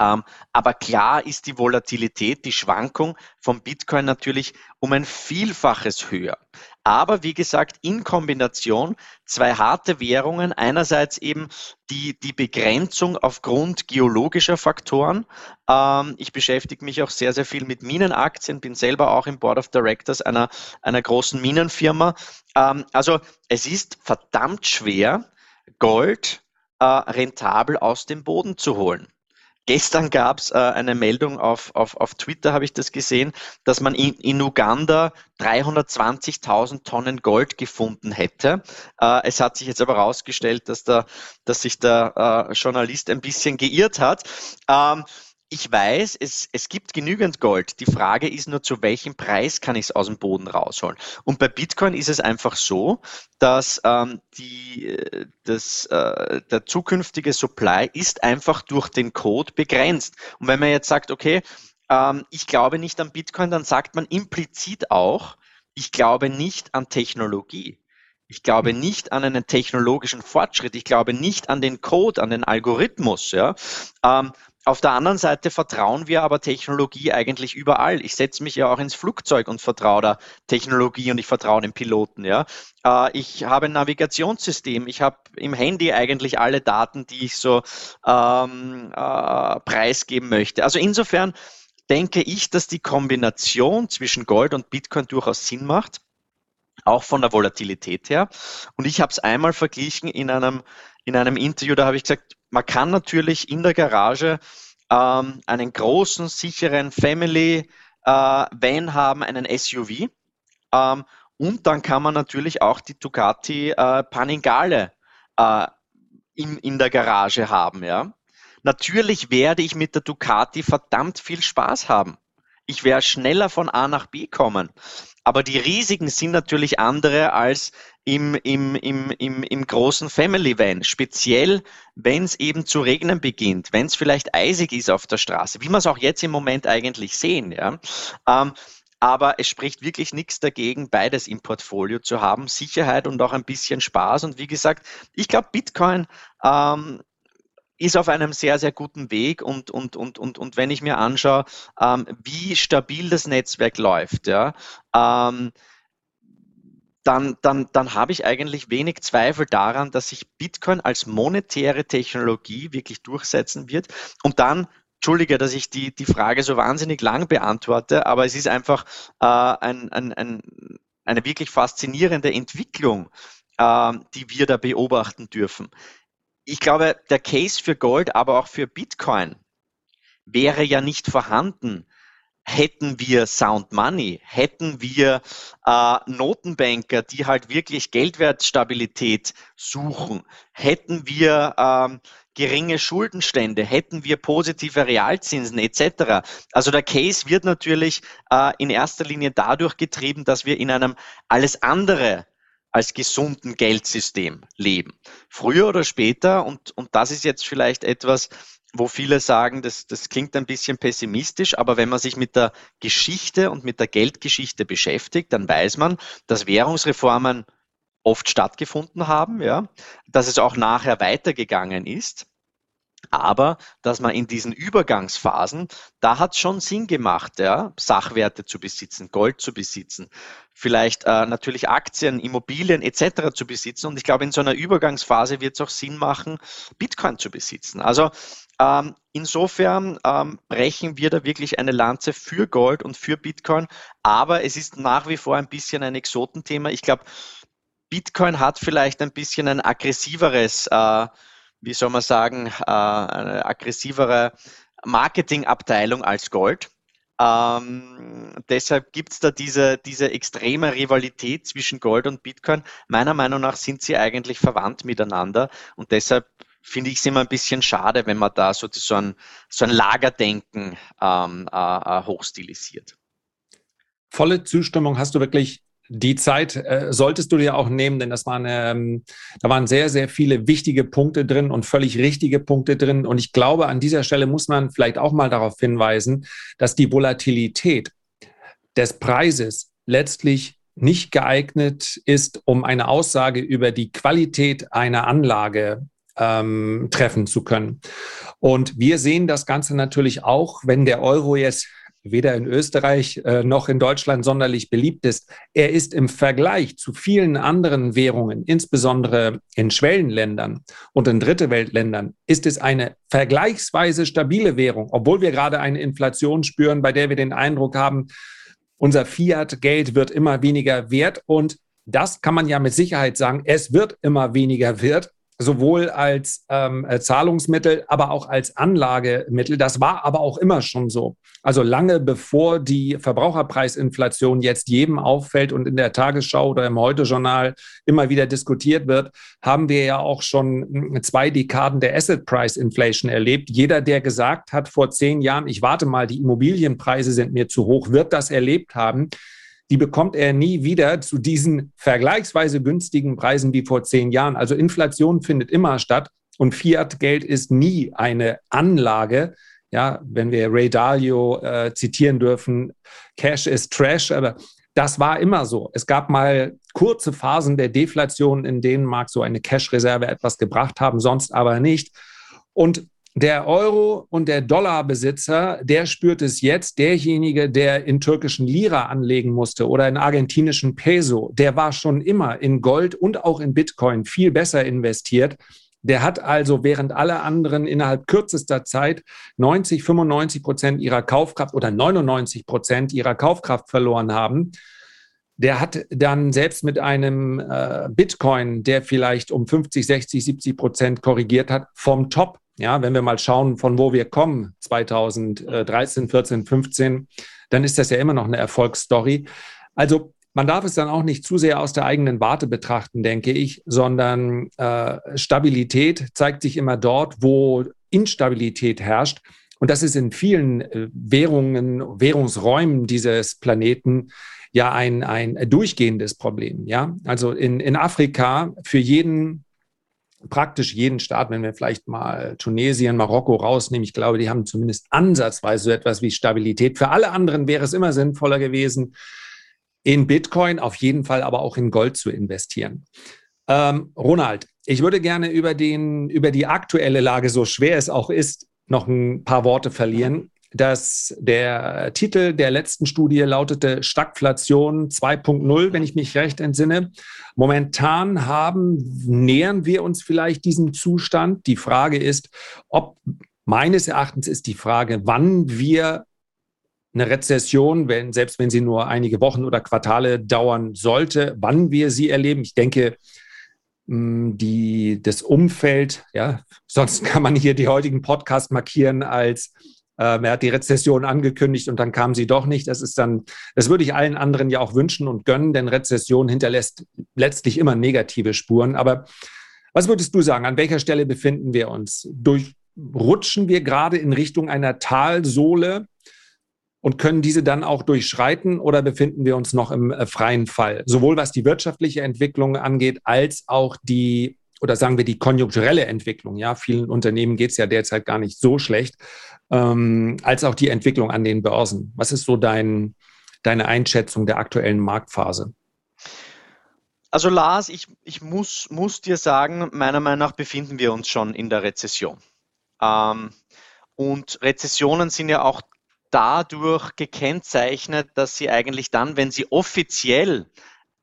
Ähm, aber klar ist die Volatilität, die Schwankung vom Bitcoin natürlich um ein Vielfaches höher. Aber wie gesagt, in Kombination zwei harte Währungen. Einerseits eben die, die Begrenzung aufgrund geologischer Faktoren. Ähm, ich beschäftige mich auch sehr, sehr viel mit Minenaktien, bin selber auch im Board of Directors einer, einer großen Minenfirma. Ähm, also es ist verdammt schwer, Gold äh, rentabel aus dem Boden zu holen. Gestern gab es äh, eine Meldung auf, auf, auf Twitter, habe ich das gesehen, dass man in, in Uganda 320.000 Tonnen Gold gefunden hätte. Äh, es hat sich jetzt aber herausgestellt, dass, dass sich der äh, Journalist ein bisschen geirrt hat. Ähm, ich weiß, es, es gibt genügend Gold. Die Frage ist nur, zu welchem Preis kann ich es aus dem Boden rausholen? Und bei Bitcoin ist es einfach so, dass ähm, die, äh, das, äh, der zukünftige Supply ist einfach durch den Code begrenzt. Und wenn man jetzt sagt, okay, ähm, ich glaube nicht an Bitcoin, dann sagt man implizit auch, ich glaube nicht an Technologie. Ich glaube nicht an einen technologischen Fortschritt. Ich glaube nicht an den Code, an den Algorithmus. Ja. Ähm, auf der anderen Seite vertrauen wir aber Technologie eigentlich überall. Ich setze mich ja auch ins Flugzeug und vertraue der Technologie und ich vertraue den Piloten. Ja. Äh, ich habe ein Navigationssystem. Ich habe im Handy eigentlich alle Daten, die ich so ähm, äh, preisgeben möchte. Also insofern denke ich, dass die Kombination zwischen Gold und Bitcoin durchaus Sinn macht, auch von der Volatilität her. Und ich habe es einmal verglichen in einem, in einem Interview, da habe ich gesagt, man kann natürlich in der Garage ähm, einen großen, sicheren Family äh, Van haben, einen SUV. Ähm, und dann kann man natürlich auch die Ducati äh, Panigale äh, in, in der Garage haben. Ja? Natürlich werde ich mit der Ducati verdammt viel Spaß haben. ich werde schneller von A nach B kommen. Aber die Risiken sind natürlich andere als im, im, im, im, im großen Family Van. Speziell, wenn es eben zu regnen beginnt, wenn es vielleicht eisig ist auf der Straße, wie wir es auch jetzt im Moment eigentlich sehen. Ja? Ähm, aber es spricht wirklich nichts dagegen, beides im Portfolio zu haben. Sicherheit und auch ein bisschen Spaß. Und wie gesagt, ich glaube, Bitcoin ähm, ist auf einem sehr, sehr guten Weg und, und, und, und, und wenn ich mir anschaue, ähm, wie stabil das Netzwerk läuft, ja, ähm, dann, dann, dann habe ich eigentlich wenig Zweifel daran, dass sich Bitcoin als monetäre Technologie wirklich durchsetzen wird. Und dann, entschuldige, dass ich die, die Frage so wahnsinnig lang beantworte, aber es ist einfach äh, ein, ein, ein, eine wirklich faszinierende Entwicklung, äh, die wir da beobachten dürfen ich glaube, der Case für Gold, aber auch für Bitcoin wäre ja nicht vorhanden, hätten wir Sound Money, hätten wir äh, Notenbanker, die halt wirklich Geldwertstabilität suchen, hätten wir ähm, geringe Schuldenstände, hätten wir positive Realzinsen etc. Also der Case wird natürlich äh, in erster Linie dadurch getrieben, dass wir in einem alles andere als gesunden Geldsystem leben. Früher oder später, und, und das ist jetzt vielleicht etwas, wo viele sagen, das, das klingt ein bisschen pessimistisch, aber wenn man sich mit der Geschichte und mit der Geldgeschichte beschäftigt, dann weiß man, dass Währungsreformen oft stattgefunden haben, ja, dass es auch nachher weitergegangen ist aber dass man in diesen Übergangsphasen, da hat es schon Sinn gemacht, ja, Sachwerte zu besitzen, Gold zu besitzen, vielleicht äh, natürlich Aktien, Immobilien etc. zu besitzen. Und ich glaube, in so einer Übergangsphase wird es auch Sinn machen, Bitcoin zu besitzen. Also ähm, insofern ähm, brechen wir da wirklich eine Lanze für Gold und für Bitcoin, aber es ist nach wie vor ein bisschen ein Exotenthema. Ich glaube, Bitcoin hat vielleicht ein bisschen ein aggressiveres äh, wie soll man sagen, äh, eine aggressivere Marketingabteilung als Gold. Ähm, deshalb gibt es da diese, diese extreme Rivalität zwischen Gold und Bitcoin. Meiner Meinung nach sind sie eigentlich verwandt miteinander und deshalb finde ich es immer ein bisschen schade, wenn man da so, so, ein, so ein Lagerdenken ähm, äh, äh hochstilisiert. Volle Zustimmung hast du wirklich die Zeit äh, solltest du dir auch nehmen, denn das waren, ähm, da waren sehr, sehr viele wichtige Punkte drin und völlig richtige Punkte drin. Und ich glaube, an dieser Stelle muss man vielleicht auch mal darauf hinweisen, dass die Volatilität des Preises letztlich nicht geeignet ist, um eine Aussage über die Qualität einer Anlage ähm, treffen zu können. Und wir sehen das Ganze natürlich auch, wenn der Euro jetzt weder in Österreich äh, noch in Deutschland sonderlich beliebt ist. Er ist im Vergleich zu vielen anderen Währungen, insbesondere in Schwellenländern und in Dritte Weltländern, ist es eine vergleichsweise stabile Währung, obwohl wir gerade eine Inflation spüren, bei der wir den Eindruck haben, unser Fiat-Geld wird immer weniger wert und das kann man ja mit Sicherheit sagen, es wird immer weniger wert sowohl als ähm, äh, Zahlungsmittel, aber auch als Anlagemittel. Das war aber auch immer schon so. Also lange bevor die Verbraucherpreisinflation jetzt jedem auffällt und in der Tagesschau oder im Heute-Journal immer wieder diskutiert wird, haben wir ja auch schon hm, zwei Dekaden der Asset Price Inflation erlebt. Jeder, der gesagt hat vor zehn Jahren, ich warte mal, die Immobilienpreise sind mir zu hoch, wird das erlebt haben die bekommt er nie wieder zu diesen vergleichsweise günstigen Preisen wie vor zehn Jahren. Also Inflation findet immer statt und Fiat-Geld ist nie eine Anlage. Ja, wenn wir Ray Dalio äh, zitieren dürfen, Cash is Trash, aber das war immer so. Es gab mal kurze Phasen der Deflation, in denen mag so eine Cash-Reserve etwas gebracht haben, sonst aber nicht. Und der Euro- und der Dollarbesitzer, der spürt es jetzt. Derjenige, der in türkischen Lira anlegen musste oder in argentinischen Peso, der war schon immer in Gold und auch in Bitcoin viel besser investiert. Der hat also, während alle anderen innerhalb kürzester Zeit 90, 95 Prozent ihrer Kaufkraft oder 99 Prozent ihrer Kaufkraft verloren haben, der hat dann selbst mit einem äh, Bitcoin, der vielleicht um 50, 60, 70 Prozent korrigiert hat, vom Top ja, wenn wir mal schauen, von wo wir kommen, 2013, 14, 15, dann ist das ja immer noch eine Erfolgsstory. Also man darf es dann auch nicht zu sehr aus der eigenen Warte betrachten, denke ich, sondern äh, Stabilität zeigt sich immer dort, wo Instabilität herrscht. und das ist in vielen äh, Währungen, Währungsräumen dieses Planeten ja ein, ein durchgehendes Problem. Ja, also in, in Afrika für jeden praktisch jeden Staat, wenn wir vielleicht mal Tunesien, Marokko rausnehmen, ich glaube, die haben zumindest ansatzweise so etwas wie Stabilität. Für alle anderen wäre es immer sinnvoller gewesen, in Bitcoin, auf jeden Fall aber auch in Gold zu investieren. Ähm, Ronald, ich würde gerne über, den, über die aktuelle Lage, so schwer es auch ist, noch ein paar Worte verlieren. Dass der Titel der letzten Studie lautete Stagflation 2.0, wenn ich mich recht entsinne. Momentan haben, nähern wir uns vielleicht diesem Zustand. Die Frage ist, ob meines Erachtens ist die Frage, wann wir eine Rezession, wenn, selbst wenn sie nur einige Wochen oder Quartale dauern sollte, wann wir sie erleben. Ich denke, die, das Umfeld, ja, *laughs* sonst kann man hier die heutigen Podcast markieren als er hat die Rezession angekündigt und dann kam sie doch nicht. Das ist dann, das würde ich allen anderen ja auch wünschen und gönnen, denn Rezession hinterlässt letztlich immer negative Spuren. Aber was würdest du sagen? An welcher Stelle befinden wir uns? Durchrutschen wir gerade in Richtung einer Talsohle? und können diese dann auch durchschreiten oder befinden wir uns noch im äh, freien Fall? Sowohl was die wirtschaftliche Entwicklung angeht, als auch die oder sagen wir die konjunkturelle Entwicklung. Ja, vielen Unternehmen geht es ja derzeit gar nicht so schlecht, ähm, als auch die Entwicklung an den Börsen. Was ist so dein, deine Einschätzung der aktuellen Marktphase? Also Lars, ich, ich muss, muss dir sagen, meiner Meinung nach befinden wir uns schon in der Rezession. Ähm, und Rezessionen sind ja auch dadurch gekennzeichnet, dass sie eigentlich dann, wenn sie offiziell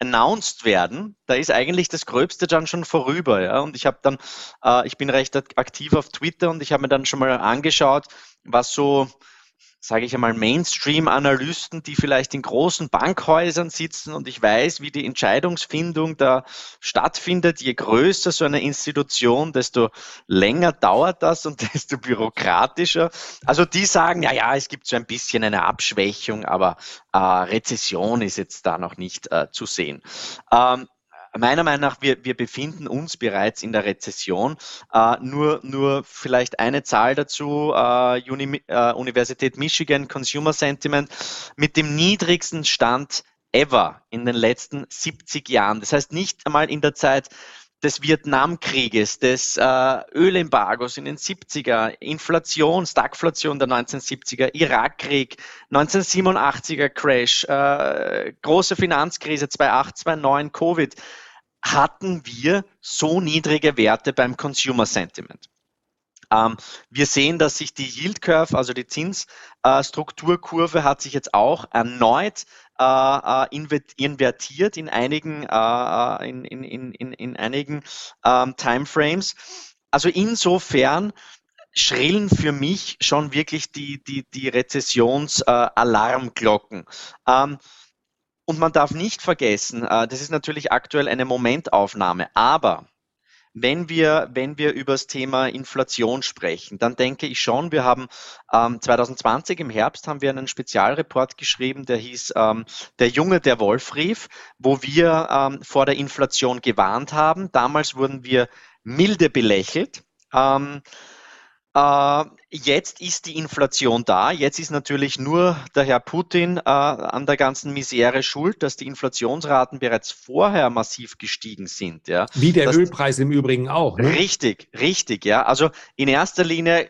announced werden, da ist eigentlich das Gröbste dann schon vorüber. Ja? Und ich habe dann, äh, ich bin recht aktiv auf Twitter und ich habe mir dann schon mal angeschaut, was so sage ich einmal, Mainstream-Analysten, die vielleicht in großen Bankhäusern sitzen und ich weiß, wie die Entscheidungsfindung da stattfindet. Je größer so eine Institution, desto länger dauert das und *laughs* desto bürokratischer. Also die sagen, ja, ja, es gibt so ein bisschen eine Abschwächung, aber äh, Rezession ist jetzt da noch nicht äh, zu sehen. Ähm, meiner Meinung nach, wir, wir befinden uns bereits in der Rezession. Äh, nur, nur vielleicht eine Zahl dazu, äh, Uni, äh, Universität Michigan Consumer Sentiment mit dem niedrigsten Stand ever in den letzten 70 Jahren. Das heißt nicht einmal in der Zeit des Vietnamkrieges, des äh, Ölembargos in den 70er, Inflation, Stagflation der 1970er, Irakkrieg, 1987er Crash, äh, große Finanzkrise 2008, 2009, Covid, hatten wir so niedrige Werte beim Consumer Sentiment. Ähm, wir sehen, dass sich die Yield Curve, also die Zinsstrukturkurve, äh, hat sich jetzt auch erneut äh, äh invertiert in einigen, äh, äh, in, in, in, in einigen ähm, Timeframes. Also insofern schrillen für mich schon wirklich die, die, die Rezessionsalarmglocken. Ähm, und man darf nicht vergessen, das ist natürlich aktuell eine Momentaufnahme, aber wenn wir, wenn wir über das Thema Inflation sprechen, dann denke ich schon, wir haben ähm, 2020 im Herbst haben wir einen Spezialreport geschrieben, der hieß ähm, Der Junge, der Wolf rief, wo wir ähm, vor der Inflation gewarnt haben. Damals wurden wir milde belächelt. Ähm, äh, jetzt ist die Inflation da. Jetzt ist natürlich nur der Herr Putin äh, an der ganzen Misere schuld, dass die Inflationsraten bereits vorher massiv gestiegen sind. Ja. Wie der das, Ölpreis im Übrigen auch. Ne? Richtig, richtig. Ja. Also in erster Linie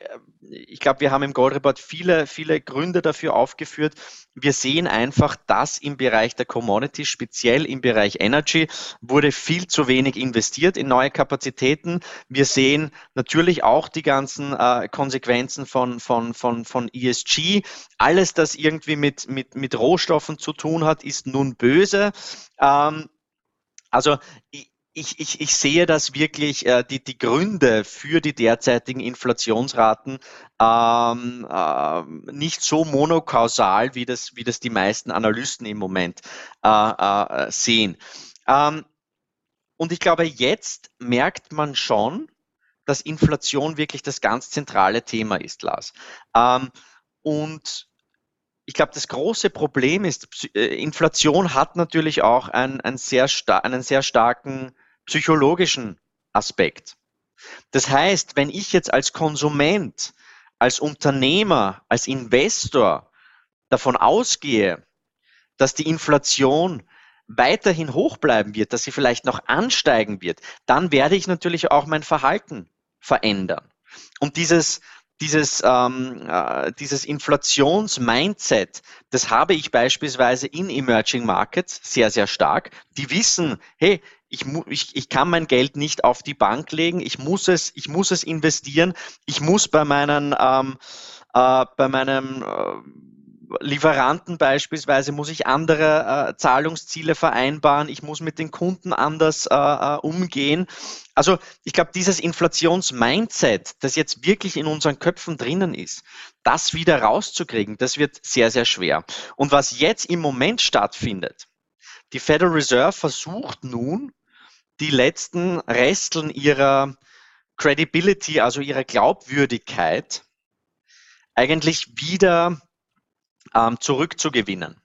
ich glaube, wir haben im Gold Report viele, viele Gründe dafür aufgeführt. Wir sehen einfach, dass im Bereich der Commodities, speziell im Bereich Energy, wurde viel zu wenig investiert in neue Kapazitäten. Wir sehen natürlich auch die ganzen äh, Konsequenzen von, von, von, von ESG. Alles, das irgendwie mit, mit, mit Rohstoffen zu tun hat, ist nun böse. Ähm, also ich, ich, ich, ich sehe das wirklich, äh, die, die Gründe für die derzeitigen Inflationsraten ähm, äh, nicht so monokausal, wie das, wie das die meisten Analysten im Moment äh, äh, sehen. Ähm, und ich glaube, jetzt merkt man schon, dass Inflation wirklich das ganz zentrale Thema ist, Lars. Ähm, und ich glaube, das große Problem ist, äh, Inflation hat natürlich auch ein, ein sehr einen sehr starken psychologischen Aspekt. Das heißt, wenn ich jetzt als Konsument als Unternehmer, als Investor davon ausgehe, dass die Inflation weiterhin hoch bleiben wird, dass sie vielleicht noch ansteigen wird, dann werde ich natürlich auch mein Verhalten verändern. Und dieses, dieses, ähm, äh, dieses Inflations-Mindset, das habe ich beispielsweise in Emerging Markets sehr, sehr stark. Die wissen, hey, ich, ich, ich kann mein Geld nicht auf die Bank legen, ich muss es, ich muss es investieren, ich muss bei meinen, ähm, äh, bei meinem äh, Lieferanten beispielsweise muss ich andere äh, Zahlungsziele vereinbaren, ich muss mit den Kunden anders äh, äh umgehen. Also ich glaube, dieses Inflationsmindset, das jetzt wirklich in unseren Köpfen drinnen ist, das wieder rauszukriegen, das wird sehr, sehr schwer. Und was jetzt im Moment stattfindet, die Federal Reserve versucht nun, die letzten Resteln ihrer Credibility, also ihrer Glaubwürdigkeit, eigentlich wieder ähm, zurückzugewinnen.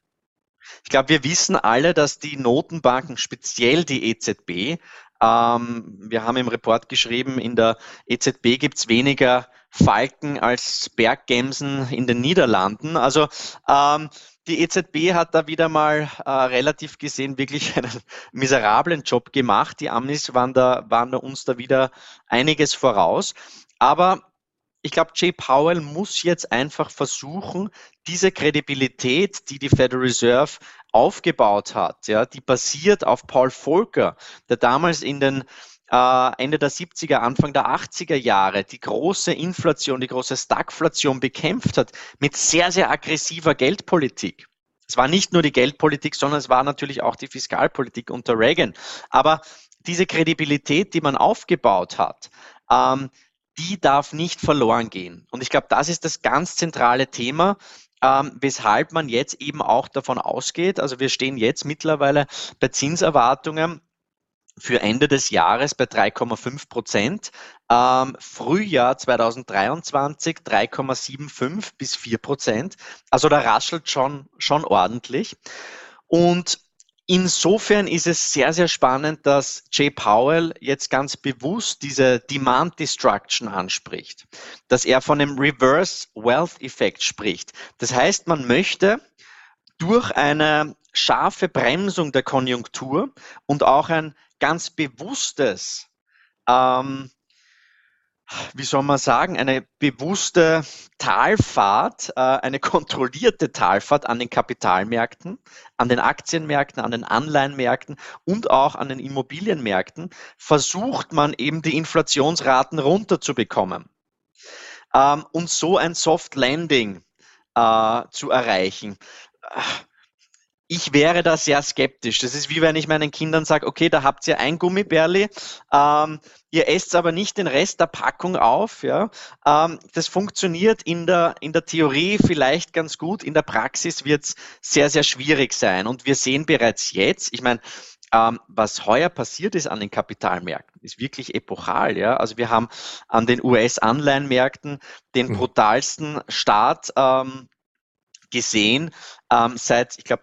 Ich glaube, wir wissen alle, dass die Notenbanken, speziell die EZB, ähm, wir haben im Report geschrieben, in der EZB gibt es weniger Falken als Berggemsen in den Niederlanden. Also ähm, die EZB hat da wieder mal äh, relativ gesehen wirklich *laughs* einen miserablen Job gemacht. Die Amnis waren da, waren da uns da wieder einiges voraus. Aber ich glaube, Jay Powell muss jetzt einfach versuchen, diese Kredibilität, die die Federal Reserve aufgebaut hat, ja, die basiert auf Paul Volcker, der damals in den äh, Ende der 70er, Anfang der 80er Jahre die große Inflation, die große Stagflation bekämpft hat mit sehr, sehr aggressiver Geldpolitik. Es war nicht nur die Geldpolitik, sondern es war natürlich auch die Fiskalpolitik unter Reagan. Aber diese Kredibilität, die man aufgebaut hat, ähm, die darf nicht verloren gehen. Und ich glaube, das ist das ganz zentrale Thema, ähm, weshalb man jetzt eben auch davon ausgeht, also wir stehen jetzt mittlerweile bei Zinserwartungen für Ende des Jahres bei 3,5 Prozent, ähm, Frühjahr 2023 3,75 bis 4 Prozent. Also da raschelt schon, schon ordentlich. Und Insofern ist es sehr, sehr spannend, dass Jay Powell jetzt ganz bewusst diese Demand Destruction anspricht, dass er von einem Reverse Wealth Effect spricht. Das heißt, man möchte durch eine scharfe Bremsung der Konjunktur und auch ein ganz bewusstes ähm, wie soll man sagen, eine bewusste Talfahrt, äh, eine kontrollierte Talfahrt an den Kapitalmärkten, an den Aktienmärkten, an den Anleihenmärkten und auch an den Immobilienmärkten, versucht man eben die Inflationsraten runterzubekommen. Ähm, und so ein Soft Landing äh, zu erreichen ich wäre da sehr skeptisch. Das ist wie wenn ich meinen Kindern sage, okay, da habt ihr ein Gummibärli, ähm, ihr esst aber nicht den Rest der Packung auf. Ja? Ähm, das funktioniert in der, in der Theorie vielleicht ganz gut, in der Praxis wird es sehr, sehr schwierig sein. Und wir sehen bereits jetzt, ich meine, ähm, was heuer passiert ist an den Kapitalmärkten, ist wirklich epochal. Ja? Also wir haben an den US-Anleihenmärkten den mhm. brutalsten Start ähm, gesehen ähm, seit, ich glaube,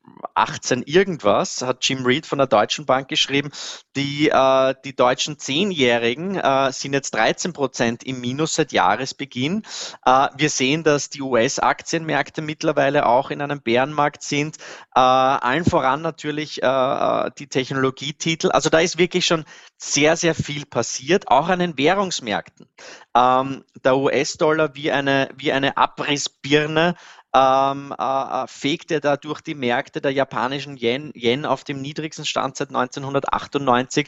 18 irgendwas, hat Jim Reed von der Deutschen Bank geschrieben, die, äh, die deutschen Zehnjährigen äh, sind jetzt 13 Prozent im Minus seit Jahresbeginn. Äh, wir sehen, dass die US-Aktienmärkte mittlerweile auch in einem Bärenmarkt sind. Äh, allen voran natürlich äh, äh, die Technologietitel. Also da ist wirklich schon sehr, sehr viel passiert, auch an den Währungsmärkten. Ähm, der US-Dollar wie eine, wie eine Abrissbirne ähm, äh, fegt er da durch die Märkte der japanischen Yen, Yen auf dem niedrigsten Stand seit 1998.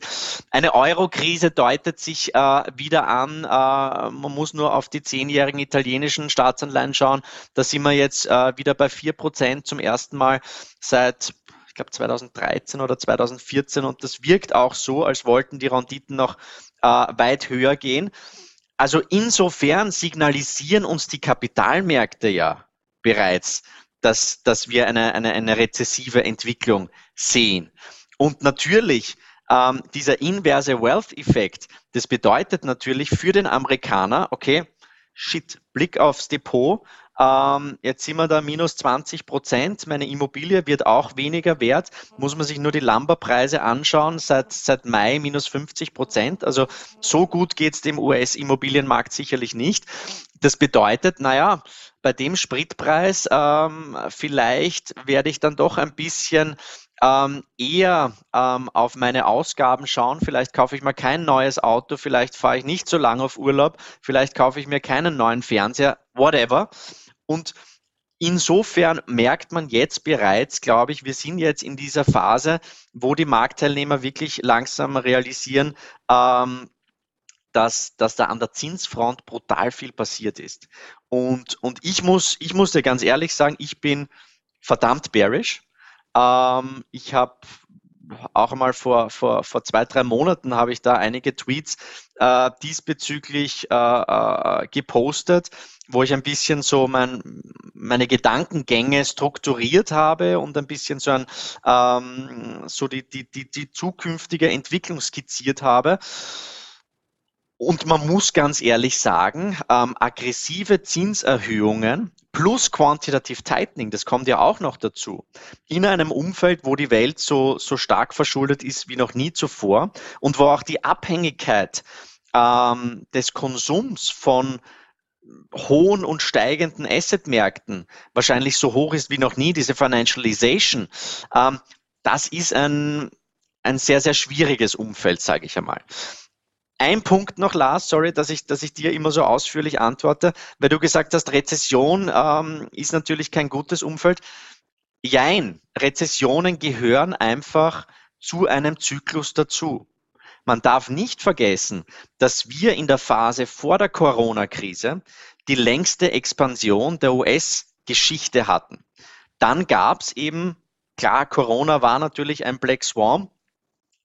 Eine Euro-Krise deutet sich äh, wieder an. Äh, man muss nur auf die zehnjährigen italienischen Staatsanleihen schauen. Da sind wir jetzt äh, wieder bei vier Prozent zum ersten Mal seit ich glaube 2013 oder 2014 und das wirkt auch so, als wollten die Renditen noch äh, weit höher gehen. Also insofern signalisieren uns die Kapitalmärkte ja, bereits, dass, dass wir eine, eine, eine rezessive Entwicklung sehen. Und natürlich, ähm, dieser inverse Wealth-Effekt, das bedeutet natürlich für den Amerikaner, okay, shit, Blick aufs Depot, Ähm, jetzt sind wir da minus 20 Prozent. Meine Immobilie wird auch weniger wert. Muss man sich nur die Lumberpreise anschauen, seit, seit Mai minus 50 Prozent. Also so gut geht es dem US-Immobilienmarkt sicherlich nicht. Das bedeutet, naja, bei dem Spritpreis ähm, vielleicht werde ich dann doch ein bisschen ähm, eher ähm, auf meine Ausgaben schauen. Vielleicht kaufe ich mir kein neues Auto, vielleicht fahre ich nicht so lange auf Urlaub, vielleicht kaufe ich mir keinen neuen Fernseher, whatever. Und Insofern merkt man jetzt bereits, glaube ich, wir sind jetzt in dieser Phase, wo die Marktteilnehmer wirklich langsam realisieren, ähm, dass, dass da an der Zinsfront brutal viel passiert ist. Und, und ich, muss, ich muss dir ganz ehrlich sagen, ich bin verdammt bearish. Ähm, ich habe auch einmal vor, vor, vor zwei, drei Monaten habe ich da einige Tweets äh, diesbezüglich äh, äh, gepostet, wo ich ein bisschen so mein, meine Gedankengänge strukturiert habe und ein bisschen so ein ähm, so die, die, die, die zukünftige Entwicklung skizziert habe. Und man muss ganz ehrlich sagen, ähm, aggressive Zinserhöhungen plus Quantitative Tightening, das kommt ja auch noch dazu, in einem Umfeld, wo die Welt so, so stark verschuldet ist wie noch nie zuvor und wo auch die Abhängigkeit ähm, des Konsums von hohen und steigenden Assetmärkten wahrscheinlich so hoch ist wie noch nie, diese Financialization, ähm, das ist ein, ein sehr, sehr schwieriges Umfeld, sage ich einmal. Ein Punkt noch, Lars, sorry, dass ich, dass ich dir immer so ausführlich antworte, weil du gesagt hast, Rezession ähm, ist natürlich kein gutes Umfeld. Jein, Rezessionen gehören einfach zu einem Zyklus dazu. Man darf nicht vergessen, dass wir in der Phase vor der Corona-Krise die längste Expansion der US-Geschichte hatten. Dann gab es eben, klar, Corona war natürlich ein Black Swan,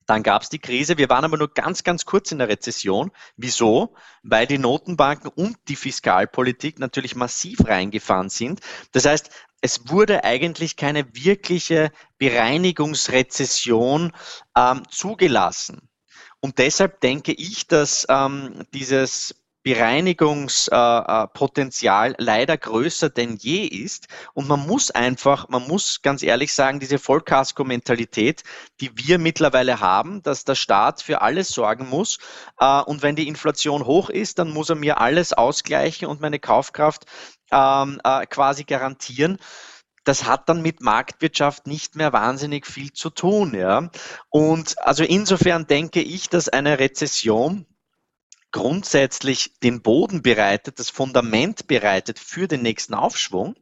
dann gab es die Krise. Wir waren aber nur ganz, ganz kurz in der Rezession. Wieso? Weil die Notenbanken und die Fiskalpolitik natürlich massiv reingefahren sind. Das heißt, es wurde eigentlich keine wirkliche Bereinigungsrezession ähm, zugelassen. Und deshalb denke ich, dass ähm, dieses Bereinigungspotenzial leider größer denn je ist. Und man muss einfach, man muss ganz ehrlich sagen, diese Vollkasko-Mentalität, die wir mittlerweile haben, dass der Staat für alles sorgen muss. Äh, und wenn die Inflation hoch ist, dann muss er mir alles ausgleichen und meine Kaufkraft ähm, äh, quasi garantieren das hat dann mit Marktwirtschaft nicht mehr wahnsinnig viel zu tun. Ja? Und also insofern denke ich, dass eine Rezession grundsätzlich den Boden bereitet, das Fundament bereitet für den nächsten Aufschwung,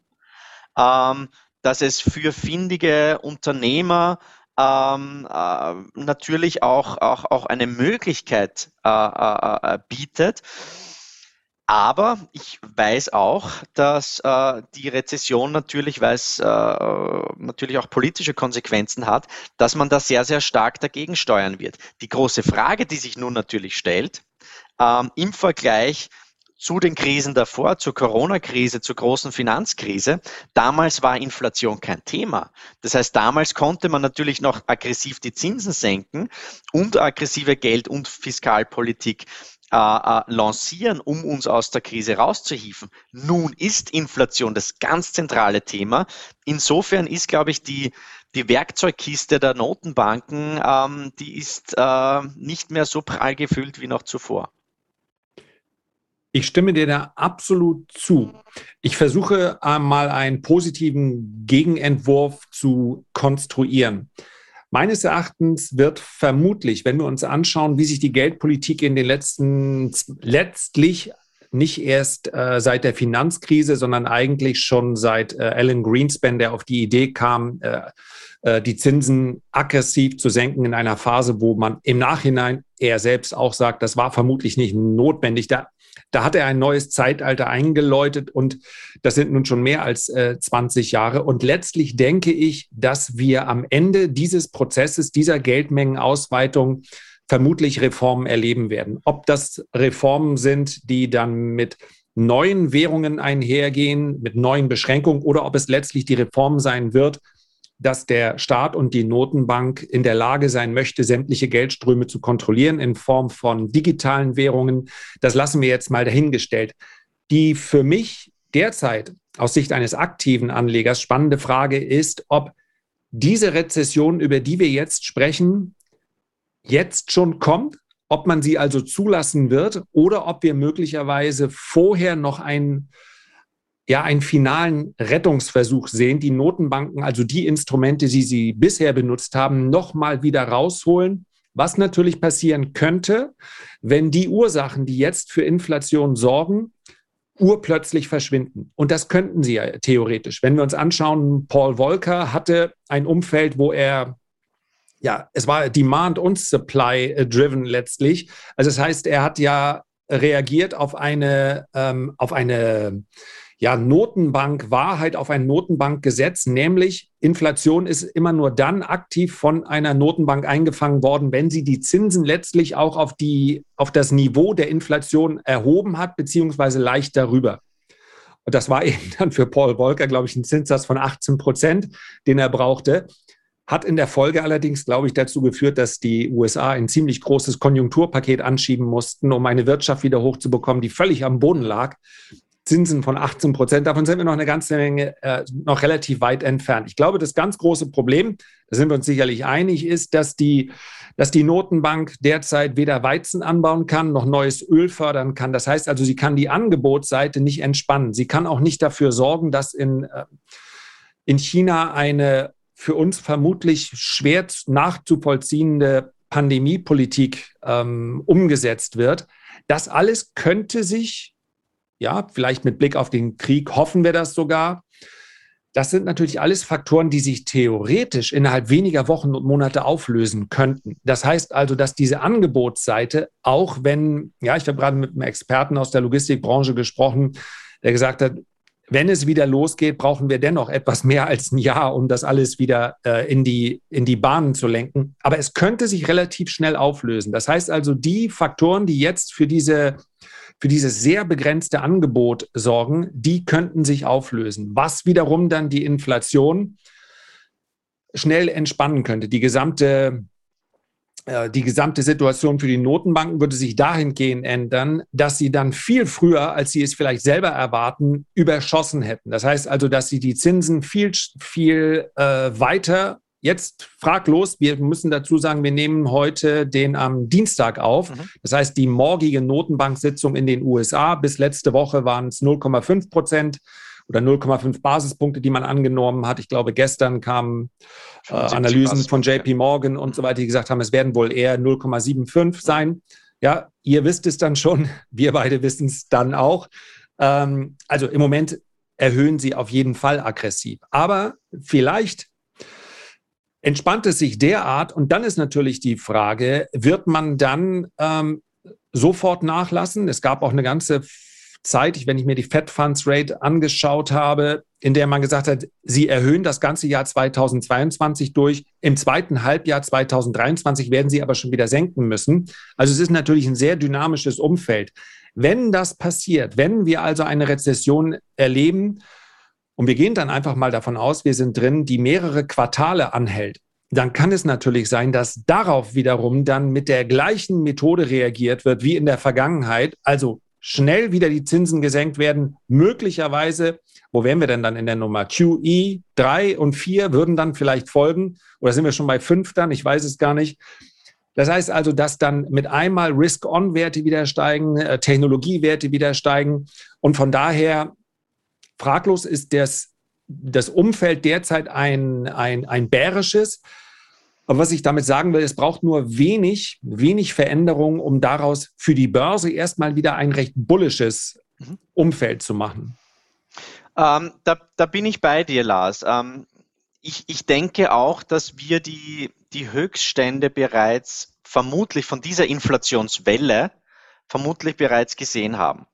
ähm, dass es für findige Unternehmer ähm, äh, natürlich auch, auch, auch eine Möglichkeit äh, äh, äh bietet. Aber ich weiß auch, dass äh, die Rezession natürlich, weil es äh, natürlich auch politische Konsequenzen hat, dass man da sehr, sehr stark dagegen steuern wird. Die große Frage, die sich nun natürlich stellt, ähm, im Vergleich zu den Krisen davor, zur Corona-Krise, zur großen Finanzkrise. Damals war Inflation kein Thema. Das heißt, damals konnte man natürlich noch aggressiv die Zinsen senken und aggressive Geld- und Fiskalpolitik äh, äh, lancieren, um uns aus der Krise rauszuhieven. Nun ist Inflation das ganz zentrale Thema. Insofern ist, glaube ich, die, die Werkzeugkiste der Notenbanken, ähm, die ist äh, nicht mehr so prall gefüllt wie noch zuvor. Ich stimme dir da absolut zu. Ich versuche mal einen positiven Gegenentwurf zu konstruieren. Meines Erachtens wird vermutlich, wenn wir uns anschauen, wie sich die Geldpolitik in den letzten, letztlich nicht erst äh, seit der Finanzkrise, sondern eigentlich schon seit äh, Alan Greenspan, der auf die Idee kam, äh, äh die Zinsen aggressiv zu senken in einer Phase, wo man im Nachhinein, er selbst auch sagt, das war vermutlich nicht notwendig. Da da hat er ein neues Zeitalter eingeläutet und das sind nun schon mehr als äh, 20 Jahre. Und letztlich denke ich, dass wir am Ende dieses Prozesses, dieser Geldmengenausweitung vermutlich Reformen erleben werden. Ob das Reformen sind, die dann mit neuen Währungen einhergehen, mit neuen Beschränkungen oder ob es letztlich die Reform sein wird, dass der Staat und die Notenbank in der Lage sein möchte, sämtliche Geldströme zu kontrollieren in Form von digitalen Währungen. Das lassen wir jetzt mal dahingestellt. Die für mich derzeit aus Sicht eines aktiven Anlegers spannende Frage ist, ob diese Rezession, über die wir jetzt sprechen, jetzt schon kommt, ob man sie also zulassen wird oder ob wir möglicherweise vorher noch einen, ja, einen finalen Rettungsversuch sehen, die Notenbanken, also die Instrumente, die sie bisher benutzt haben, nochmal wieder rausholen. Was natürlich passieren könnte, wenn die Ursachen, die jetzt für Inflation sorgen, urplötzlich verschwinden. Und das könnten sie ja theoretisch. Wenn wir uns anschauen, Paul Volcker hatte ein Umfeld, wo er ja, es war Demand und Supply äh, driven letztlich. Also das heißt, er hat ja reagiert auf eine, ähm, auf eine ja, Notenbank-Wahrheit, auf ein Notenbankgesetz, nämlich Inflation ist immer nur dann aktiv von einer Notenbank eingefangen worden, wenn sie die Zinsen letztlich auch auf, die, auf das Niveau der Inflation erhoben hat, beziehungsweise leicht darüber. Und das war *laughs* eben dann für Paul Volcker, glaube ich, ein Zinssatz von 18 Prozent, den er brauchte. Hat in der Folge allerdings, glaube ich, dazu geführt, dass die USA ein ziemlich großes Konjunkturpaket anschieben mussten, um eine Wirtschaft wieder hochzubekommen, die völlig am Boden lag. Zinsen von 18 Prozent, davon sind wir noch eine ganze Menge, äh, noch relativ weit entfernt. Ich glaube, das ganz große Problem, da sind wir uns sicherlich einig, ist, dass die, dass die Notenbank derzeit weder Weizen anbauen kann, noch neues Öl fördern kann. Das heißt also, sie kann die Angebotsseite nicht entspannen. Sie kann auch nicht dafür sorgen, dass in, äh, in China eine für uns vermutlich schwer nachzuvollziehende Pandemiepolitik ähm, umgesetzt wird. Das alles könnte sich, ja, vielleicht mit Blick auf den Krieg hoffen wir das sogar. Das sind natürlich alles Faktoren, die sich theoretisch innerhalb weniger Wochen und Monate auflösen könnten. Das heißt also, dass diese Angebotsseite, auch wenn, ja, ich habe gerade mit einem Experten aus der Logistikbranche gesprochen, der gesagt hat, wenn es wieder losgeht, brauchen wir dennoch etwas mehr als ein Jahr, um das alles wieder äh, in, die, in die Bahnen zu lenken. Aber es könnte sich relativ schnell auflösen. Das heißt also, die Faktoren, die jetzt für diese für dieses sehr begrenzte Angebot sorgen, die könnten sich auflösen, was wiederum dann die Inflation schnell entspannen könnte. Die gesamte äh, die gesamte Situation für die Notenbanken würde sich dahingehend ändern, dass sie dann viel früher, als sie es vielleicht selber erwarten, überschossen hätten. Das heißt also, dass sie die Zinsen viel, viel äh, weiter Jetzt fraglos, wir müssen dazu sagen, wir nehmen heute den am Dienstag auf. Mhm. Das heißt, die morgige Notenbanksitzung in den USA bis letzte Woche waren es 0,5 Prozent oder 0,5 Basispunkte, die man angenommen hat. Ich glaube, gestern kamen äh, Analysen von JP Morgan und so weiter, die gesagt haben, es werden wohl eher 0,75 sein. Ja, ihr wisst es dann schon, *laughs* wir beide wissen es dann auch. Ähm, also im Moment erhöhen sie auf jeden Fall aggressiv. Aber vielleicht entspannt es sich derart und dann ist natürlich die Frage, wird man dann ähm, sofort nachlassen? Es gab auch eine ganze Zeit, wenn ich mir die Fed Funds Rate angeschaut habe, in der man gesagt hat, sie erhöhen das ganze Jahr 2022 durch. Im zweiten Halbjahr 2023 werden sie aber schon wieder senken müssen. Also es ist natürlich ein sehr dynamisches Umfeld. Wenn das passiert, wenn wir also eine Rezession erleben, und wir gehen dann einfach mal davon aus, wir sind drin, die mehrere Quartale anhält, dann kann es natürlich sein, dass darauf wiederum dann mit der gleichen Methode reagiert wird wie in der Vergangenheit. Also schnell wieder die Zinsen gesenkt werden. Möglicherweise, wo wären wir denn dann in der Nummer? QE 3 und 4 würden dann vielleicht folgen. Oder sind wir schon bei 5 dann? Ich weiß es gar nicht. Das heißt also, dass dann mit einmal Risk-On-Werte wieder steigen, äh, Technologiewerte wieder steigen. Und von daher, fraglos ist das, das Umfeld derzeit ein, ein, ein bärisches. Aber was ich damit sagen will, es braucht nur wenig, wenig Veränderung, um daraus für die Börse erstmal wieder ein recht bullisches mhm. Umfeld zu machen. Ähm, da, da, bin ich bei dir, Lars. Ähm, ich, ich denke auch, dass wir die, die Höchststände bereits vermutlich von dieser Inflationswelle vermutlich bereits gesehen haben.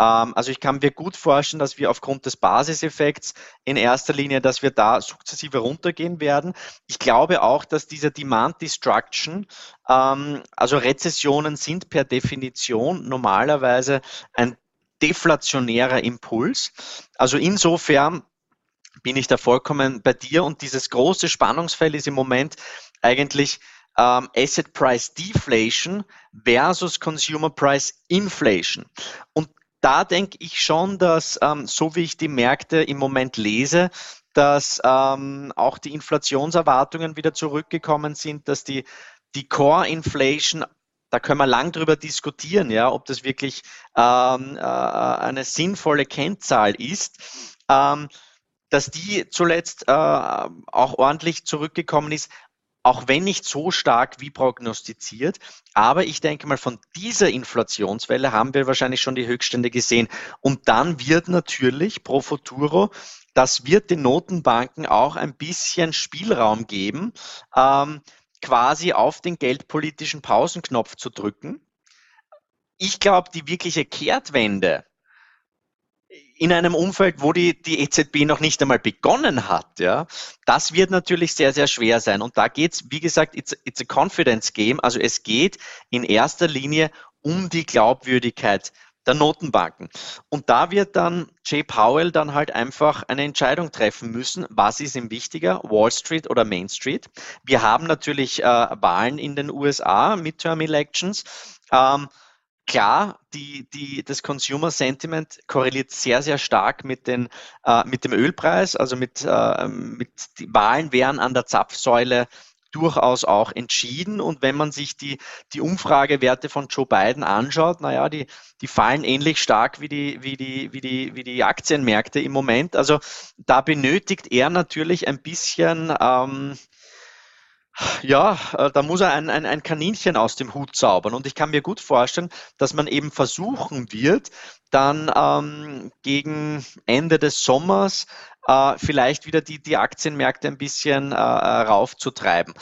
Ähm, also ich kann mir gut vorstellen, dass wir aufgrund des Basiseffekts in erster Linie, dass wir da sukzessive runtergehen werden. Ich glaube auch, dass diese Demand Destruction, ähm, also Rezessionen sind per Definition normalerweise ein deflationärer Impuls. Also insofern bin ich da vollkommen bei dir und dieses große Spannungsfeld ist im Moment eigentlich ähm, Asset Price Deflation versus Consumer Price Inflation. Und da denke ich schon, dass ähm, so wie ich die Märkte im Moment lese, dass ähm, auch die Inflationserwartungen wieder zurückgekommen sind, dass die, die Core Inflation da können wir lang drüber diskutieren, ja, ob das wirklich ähm, äh, eine sinnvolle Kennzahl ist. Ähm, dass die zuletzt äh, auch ordentlich zurückgekommen ist, auch wenn nicht so stark wie prognostiziert. Aber ich denke mal, von dieser Inflationswelle haben wir wahrscheinlich schon die Höchststände gesehen. Und dann wird natürlich pro futuro, das wird den Notenbanken auch ein bisschen Spielraum geben, ähm, quasi auf den geldpolitischen Pausenknopf zu drücken. Ich glaube, die wirkliche Kehrtwende, in einem Umfeld, wo die, die EZB noch nicht einmal begonnen hat, ja, das wird natürlich sehr, sehr schwer sein. Und da geht's, wie gesagt, it's, it's a confidence game. Also es geht in erster Linie um die Glaubwürdigkeit der Notenbanken. Und da wird dann Jay Powell dann halt einfach eine Entscheidung treffen müssen, was ist ihm wichtiger, Wall Street oder Main Street. Wir haben natürlich äh, Wahlen in den USA, Midterm Elections. Ähm, klar, die, die, das Consumer Sentiment korreliert sehr, sehr stark mit, den, äh, mit dem Ölpreis. Also mit, äh, mit die Wahlen wären an der Zapfsäule durchaus auch entschieden. Und wenn man sich die, die Umfragewerte von Joe Biden anschaut, naja, die, die fallen ähnlich stark wie die, wie, die, wie, die, wie die Aktienmärkte im Moment. Also da benötigt er natürlich ein bisschen ähm, ja, äh, da muss er ein, ein, ein Kaninchen aus dem Hut zaubern. Und ich kann mir gut vorstellen, dass man eben versuchen wird, dann ähm, gegen Ende des Sommers äh, vielleicht wieder die, die Aktienmärkte ein bisschen äh, äh raufzutreiben.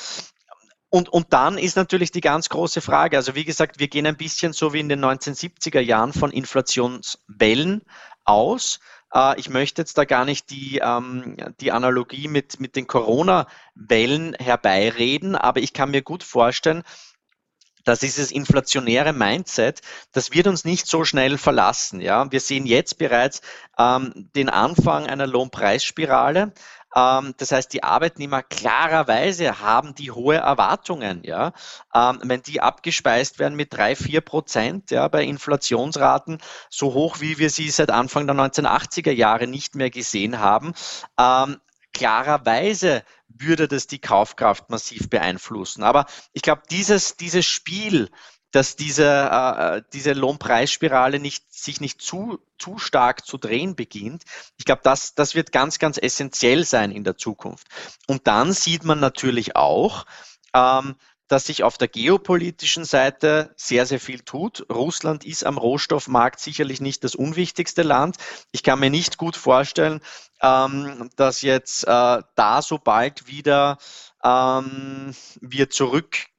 Und, und dann ist natürlich die ganz große Frage, also wie gesagt, wir gehen ein bisschen so wie in den 1970er Jahren von Inflationswellen aus. Äh, ich möchte jetzt da gar nicht die, ähm, die Analogie mit, mit den Corona-Wellen herbeireden, aber ich kann mir gut vorstellen, dass dieses inflationäre Mindset, das wird uns nicht so schnell verlassen. Ja, wir sehen jetzt bereits ähm, den Anfang einer Lohnpreisspirale. Ähm, das heißt, die Arbeitnehmer klarerweise haben die hohe Erwartungen. Ja? Ähm, wenn die abgespeist werden mit drei, vier Prozent ja, bei Inflationsraten, so hoch wie wir sie seit Anfang der 1980er Jahre nicht mehr gesehen haben, ähm, klarerweise würde das die Kaufkraft massiv beeinflussen. Aber ich glaube, dieses, dieses Spiel, dass diese, äh, äh, diese Lohnpreisspirale nicht, sich nicht zu, zu stark zu drehen beginnt. Ich glaube, das, das wird ganz, ganz essentiell sein in der Zukunft. Und dann sieht man natürlich auch, ähm, dass sich auf der geopolitischen Seite sehr, sehr viel tut. Russland ist am Rohstoffmarkt sicherlich nicht das unwichtigste Land. Ich kann mir nicht gut vorstellen, ähm, dass jetzt äh, da so bald wieder ähm, wir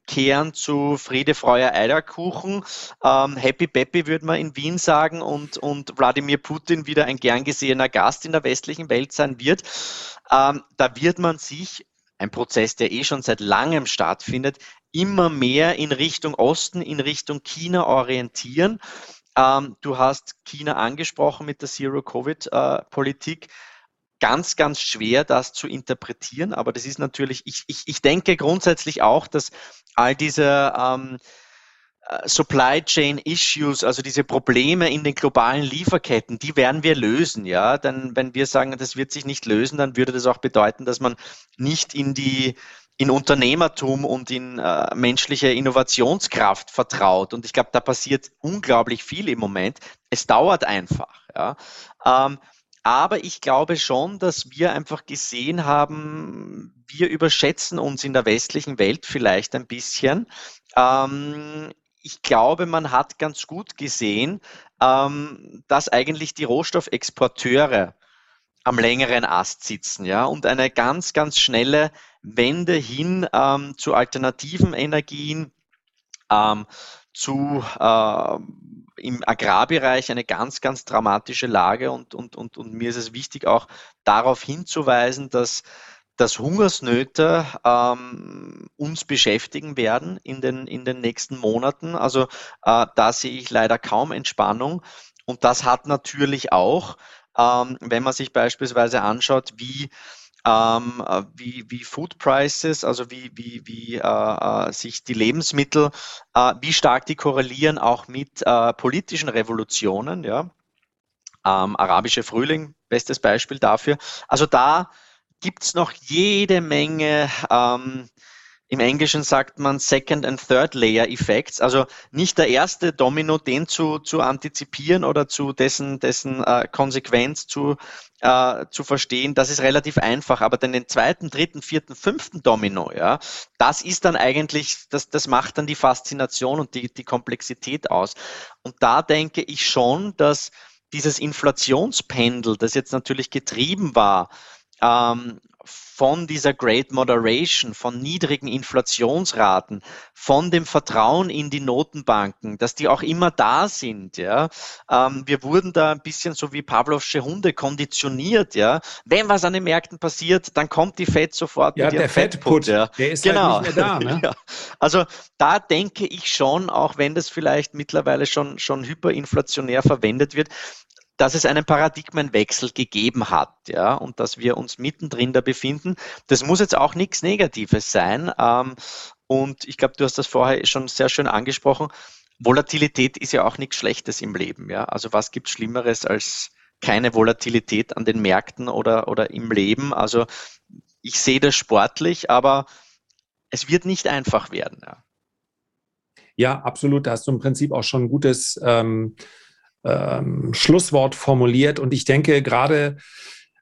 zurückkehren zu Friede, Freude, Eierkuchen. Ähm, Happy Peppy würde man in Wien sagen und, und Wladimir Putin wieder ein gern gesehener Gast in der westlichen Welt sein wird. Ähm, da wird man sich ein Prozess, der eh schon seit langem stattfindet, immer mehr in Richtung Osten, in Richtung China orientieren. Ähm, du hast China angesprochen mit der Zero-Covid-Politik. Äh, ganz, ganz schwer, das zu interpretieren, aber das ist natürlich, ich, ich, ich denke grundsätzlich auch, dass all diese ähm, äh, Supply Chain Issues, also diese Probleme in den globalen Lieferketten, die werden wir lösen, ja. Denn wenn wir sagen, das wird sich nicht lösen, dann würde das auch bedeuten, dass man nicht in die in Unternehmertum und in äh, menschliche Innovationskraft vertraut. Und ich glaube, da passiert unglaublich viel im Moment. Es dauert einfach. Ja. Ähm, aber ich glaube schon, dass wir einfach gesehen haben, wir überschätzen uns in der westlichen Welt vielleicht ein bisschen. Ähm, ich glaube, man hat ganz gut gesehen, ähm, dass eigentlich die Rohstoffexporteure am längeren Ast sitzen, ja, und eine ganz, ganz schnelle Wende hin ähm, zu alternativen Energien, ähm, zu äh, im Agrarbereich eine ganz, ganz dramatische Lage und, und, und, und mir ist es wichtig, auch darauf hinzuweisen, dass dass Hungersnöte ähm, uns beschäftigen werden in den, in den nächsten Monaten. Also äh, da sehe ich leider kaum Entspannung. Und das hat natürlich auch ähm, wenn man sich beispielsweise anschaut, wie ähm, äh, wie, wie Food Prices, also wie, wie, wie äh, äh, sich die Lebensmittel, äh, wie stark die korrelieren auch mit äh, politischen Revolutionen, ja. Ähm, arabische Frühling, bestes Beispiel dafür. Also da gibt es noch jede Menge ähm, im Englischen sagt man Second and Third Layer Effects, also nicht der erste Domino, den zu, zu antizipieren oder zu dessen, dessen äh, Konsequenz zu, äh, zu verstehen, das ist relativ einfach, aber dann den zweiten, dritten, vierten, fünften Domino, ja, das ist dann eigentlich, das, das macht dann die Faszination und die, die Komplexität aus. Und da denke ich schon, dass dieses Inflationspendel, das jetzt natürlich getrieben war, ähm, von dieser Great Moderation, von niedrigen Inflationsraten, von dem Vertrauen in die Notenbanken, dass die auch immer da sind. Ja. Ähm, wir wurden da ein bisschen so wie Pavlovsche Hunde konditioniert. Ja. Wenn was an den Märkten passiert, dann kommt die Fed sofort ja, mit der Fettput. Ja. Der ist genau. halt nicht mehr da. Ne? *laughs* ja. Also da denke ich schon, auch wenn das vielleicht mittlerweile schon, schon hyperinflationär verwendet wird, dass es einen Paradigmenwechsel gegeben hat, ja, und dass wir uns mittendrin da befinden. Das muss jetzt auch nichts Negatives sein. Ähm, und ich glaube, du hast das vorher schon sehr schön angesprochen. Volatilität ist ja auch nichts Schlechtes im Leben, ja. Also was gibt Schlimmeres als keine Volatilität an den Märkten oder, oder im Leben? Also ich sehe das sportlich, aber es wird nicht einfach werden, ja. Ja, absolut. Da hast du im Prinzip auch schon ein gutes ähm, ähm, Schlusswort formuliert. Und ich denke gerade,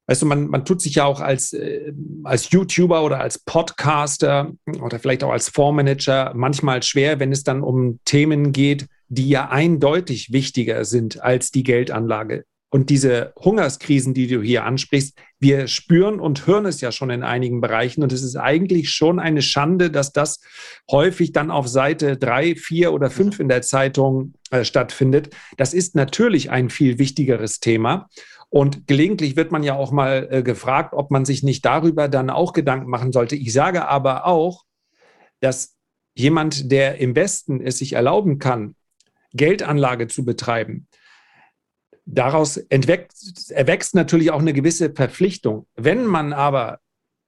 weißt du, man, man tut sich ja auch als, äh, als YouTuber oder als Podcaster oder vielleicht auch als Fondsmanager manchmal schwer, wenn es dann um Themen geht, die ja eindeutig wichtiger sind als die Geldanlage. Und diese Hungerskrisen, die du hier ansprichst, wir spüren und hören es ja schon in einigen Bereichen. Und es ist eigentlich schon eine Schande, dass das häufig dann auf Seite drei, vier oder fünf in der Zeitung äh, stattfindet. Das ist natürlich ein viel wichtigeres Thema. Und gelegentlich wird man ja auch mal äh, gefragt, ob man sich nicht darüber dann auch Gedanken machen sollte. Ich sage aber auch, dass jemand, der im Westen es sich erlauben kann, Geldanlage zu betreiben, daraus erwächst natürlich auch eine gewisse Verpflichtung. Wenn man aber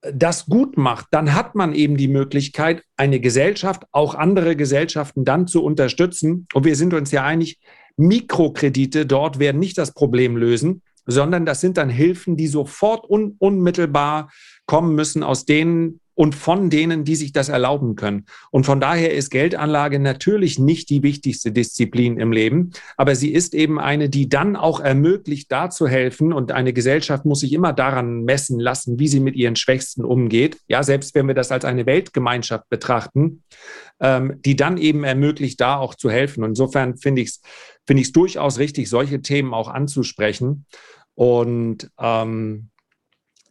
das gut macht, dann hat man eben die Möglichkeit, eine Gesellschaft, auch andere Gesellschaften dann zu unterstützen. Und wir sind uns ja einig, Mikrokredite dort werden nicht das Problem lösen, sondern das sind dann Hilfen, die sofort un unmittelbar kommen müssen aus denen und von denen, die sich das erlauben können. Und von daher ist Geldanlage natürlich nicht die wichtigste Disziplin im Leben, aber sie ist eben eine, die dann auch ermöglicht, da zu helfen. Und eine Gesellschaft muss sich immer daran messen lassen, wie sie mit ihren Schwächsten umgeht. Ja, selbst wenn wir das als eine Weltgemeinschaft betrachten, ähm, die dann eben ermöglicht, da auch zu helfen. Und insofern finde ich es finde ich es durchaus richtig, solche Themen auch anzusprechen. Und ähm,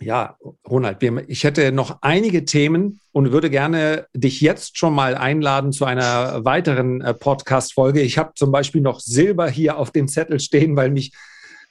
ja, Ronald, ich hätte noch einige Themen und würde gerne dich jetzt schon mal einladen zu einer weiteren äh, Podcast-Folge. Ich habe zum Beispiel noch Silber hier auf dem Zettel stehen, weil mich,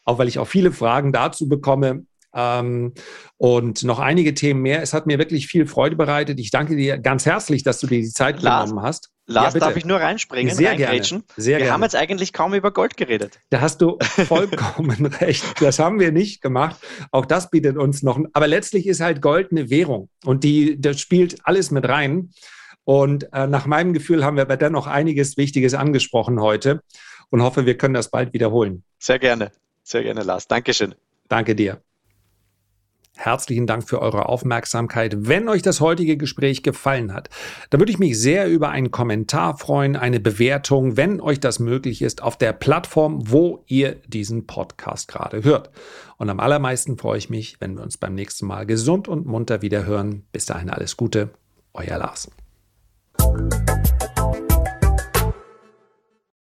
auch weil ich auch viele Fragen dazu bekomme. Ähm, und noch einige Themen mehr. Es hat mir wirklich viel Freude bereitet. Ich danke dir ganz herzlich, dass du dir die Zeit Lars, genommen hast. Lars, ja, darf ich nur reinspringen? Sehr gerne. Sehr wir gerne. haben jetzt eigentlich kaum über Gold geredet. Da hast du vollkommen *laughs* recht. Das haben wir nicht gemacht. Auch das bietet uns noch. Aber letztlich ist halt Gold eine Währung und die, das spielt alles mit rein. Und äh, nach meinem Gefühl haben wir aber dennoch einiges Wichtiges angesprochen heute und hoffe, wir können das bald wiederholen. Sehr gerne. Sehr gerne, Lars. Dankeschön. Danke dir. Herzlichen Dank für eure Aufmerksamkeit. Wenn euch das heutige Gespräch gefallen hat, dann würde ich mich sehr über einen Kommentar freuen, eine Bewertung, wenn euch das möglich ist, auf der Plattform, wo ihr diesen Podcast gerade hört. Und am allermeisten freue ich mich, wenn wir uns beim nächsten Mal gesund und munter wieder hören. Bis dahin alles Gute, euer Lars.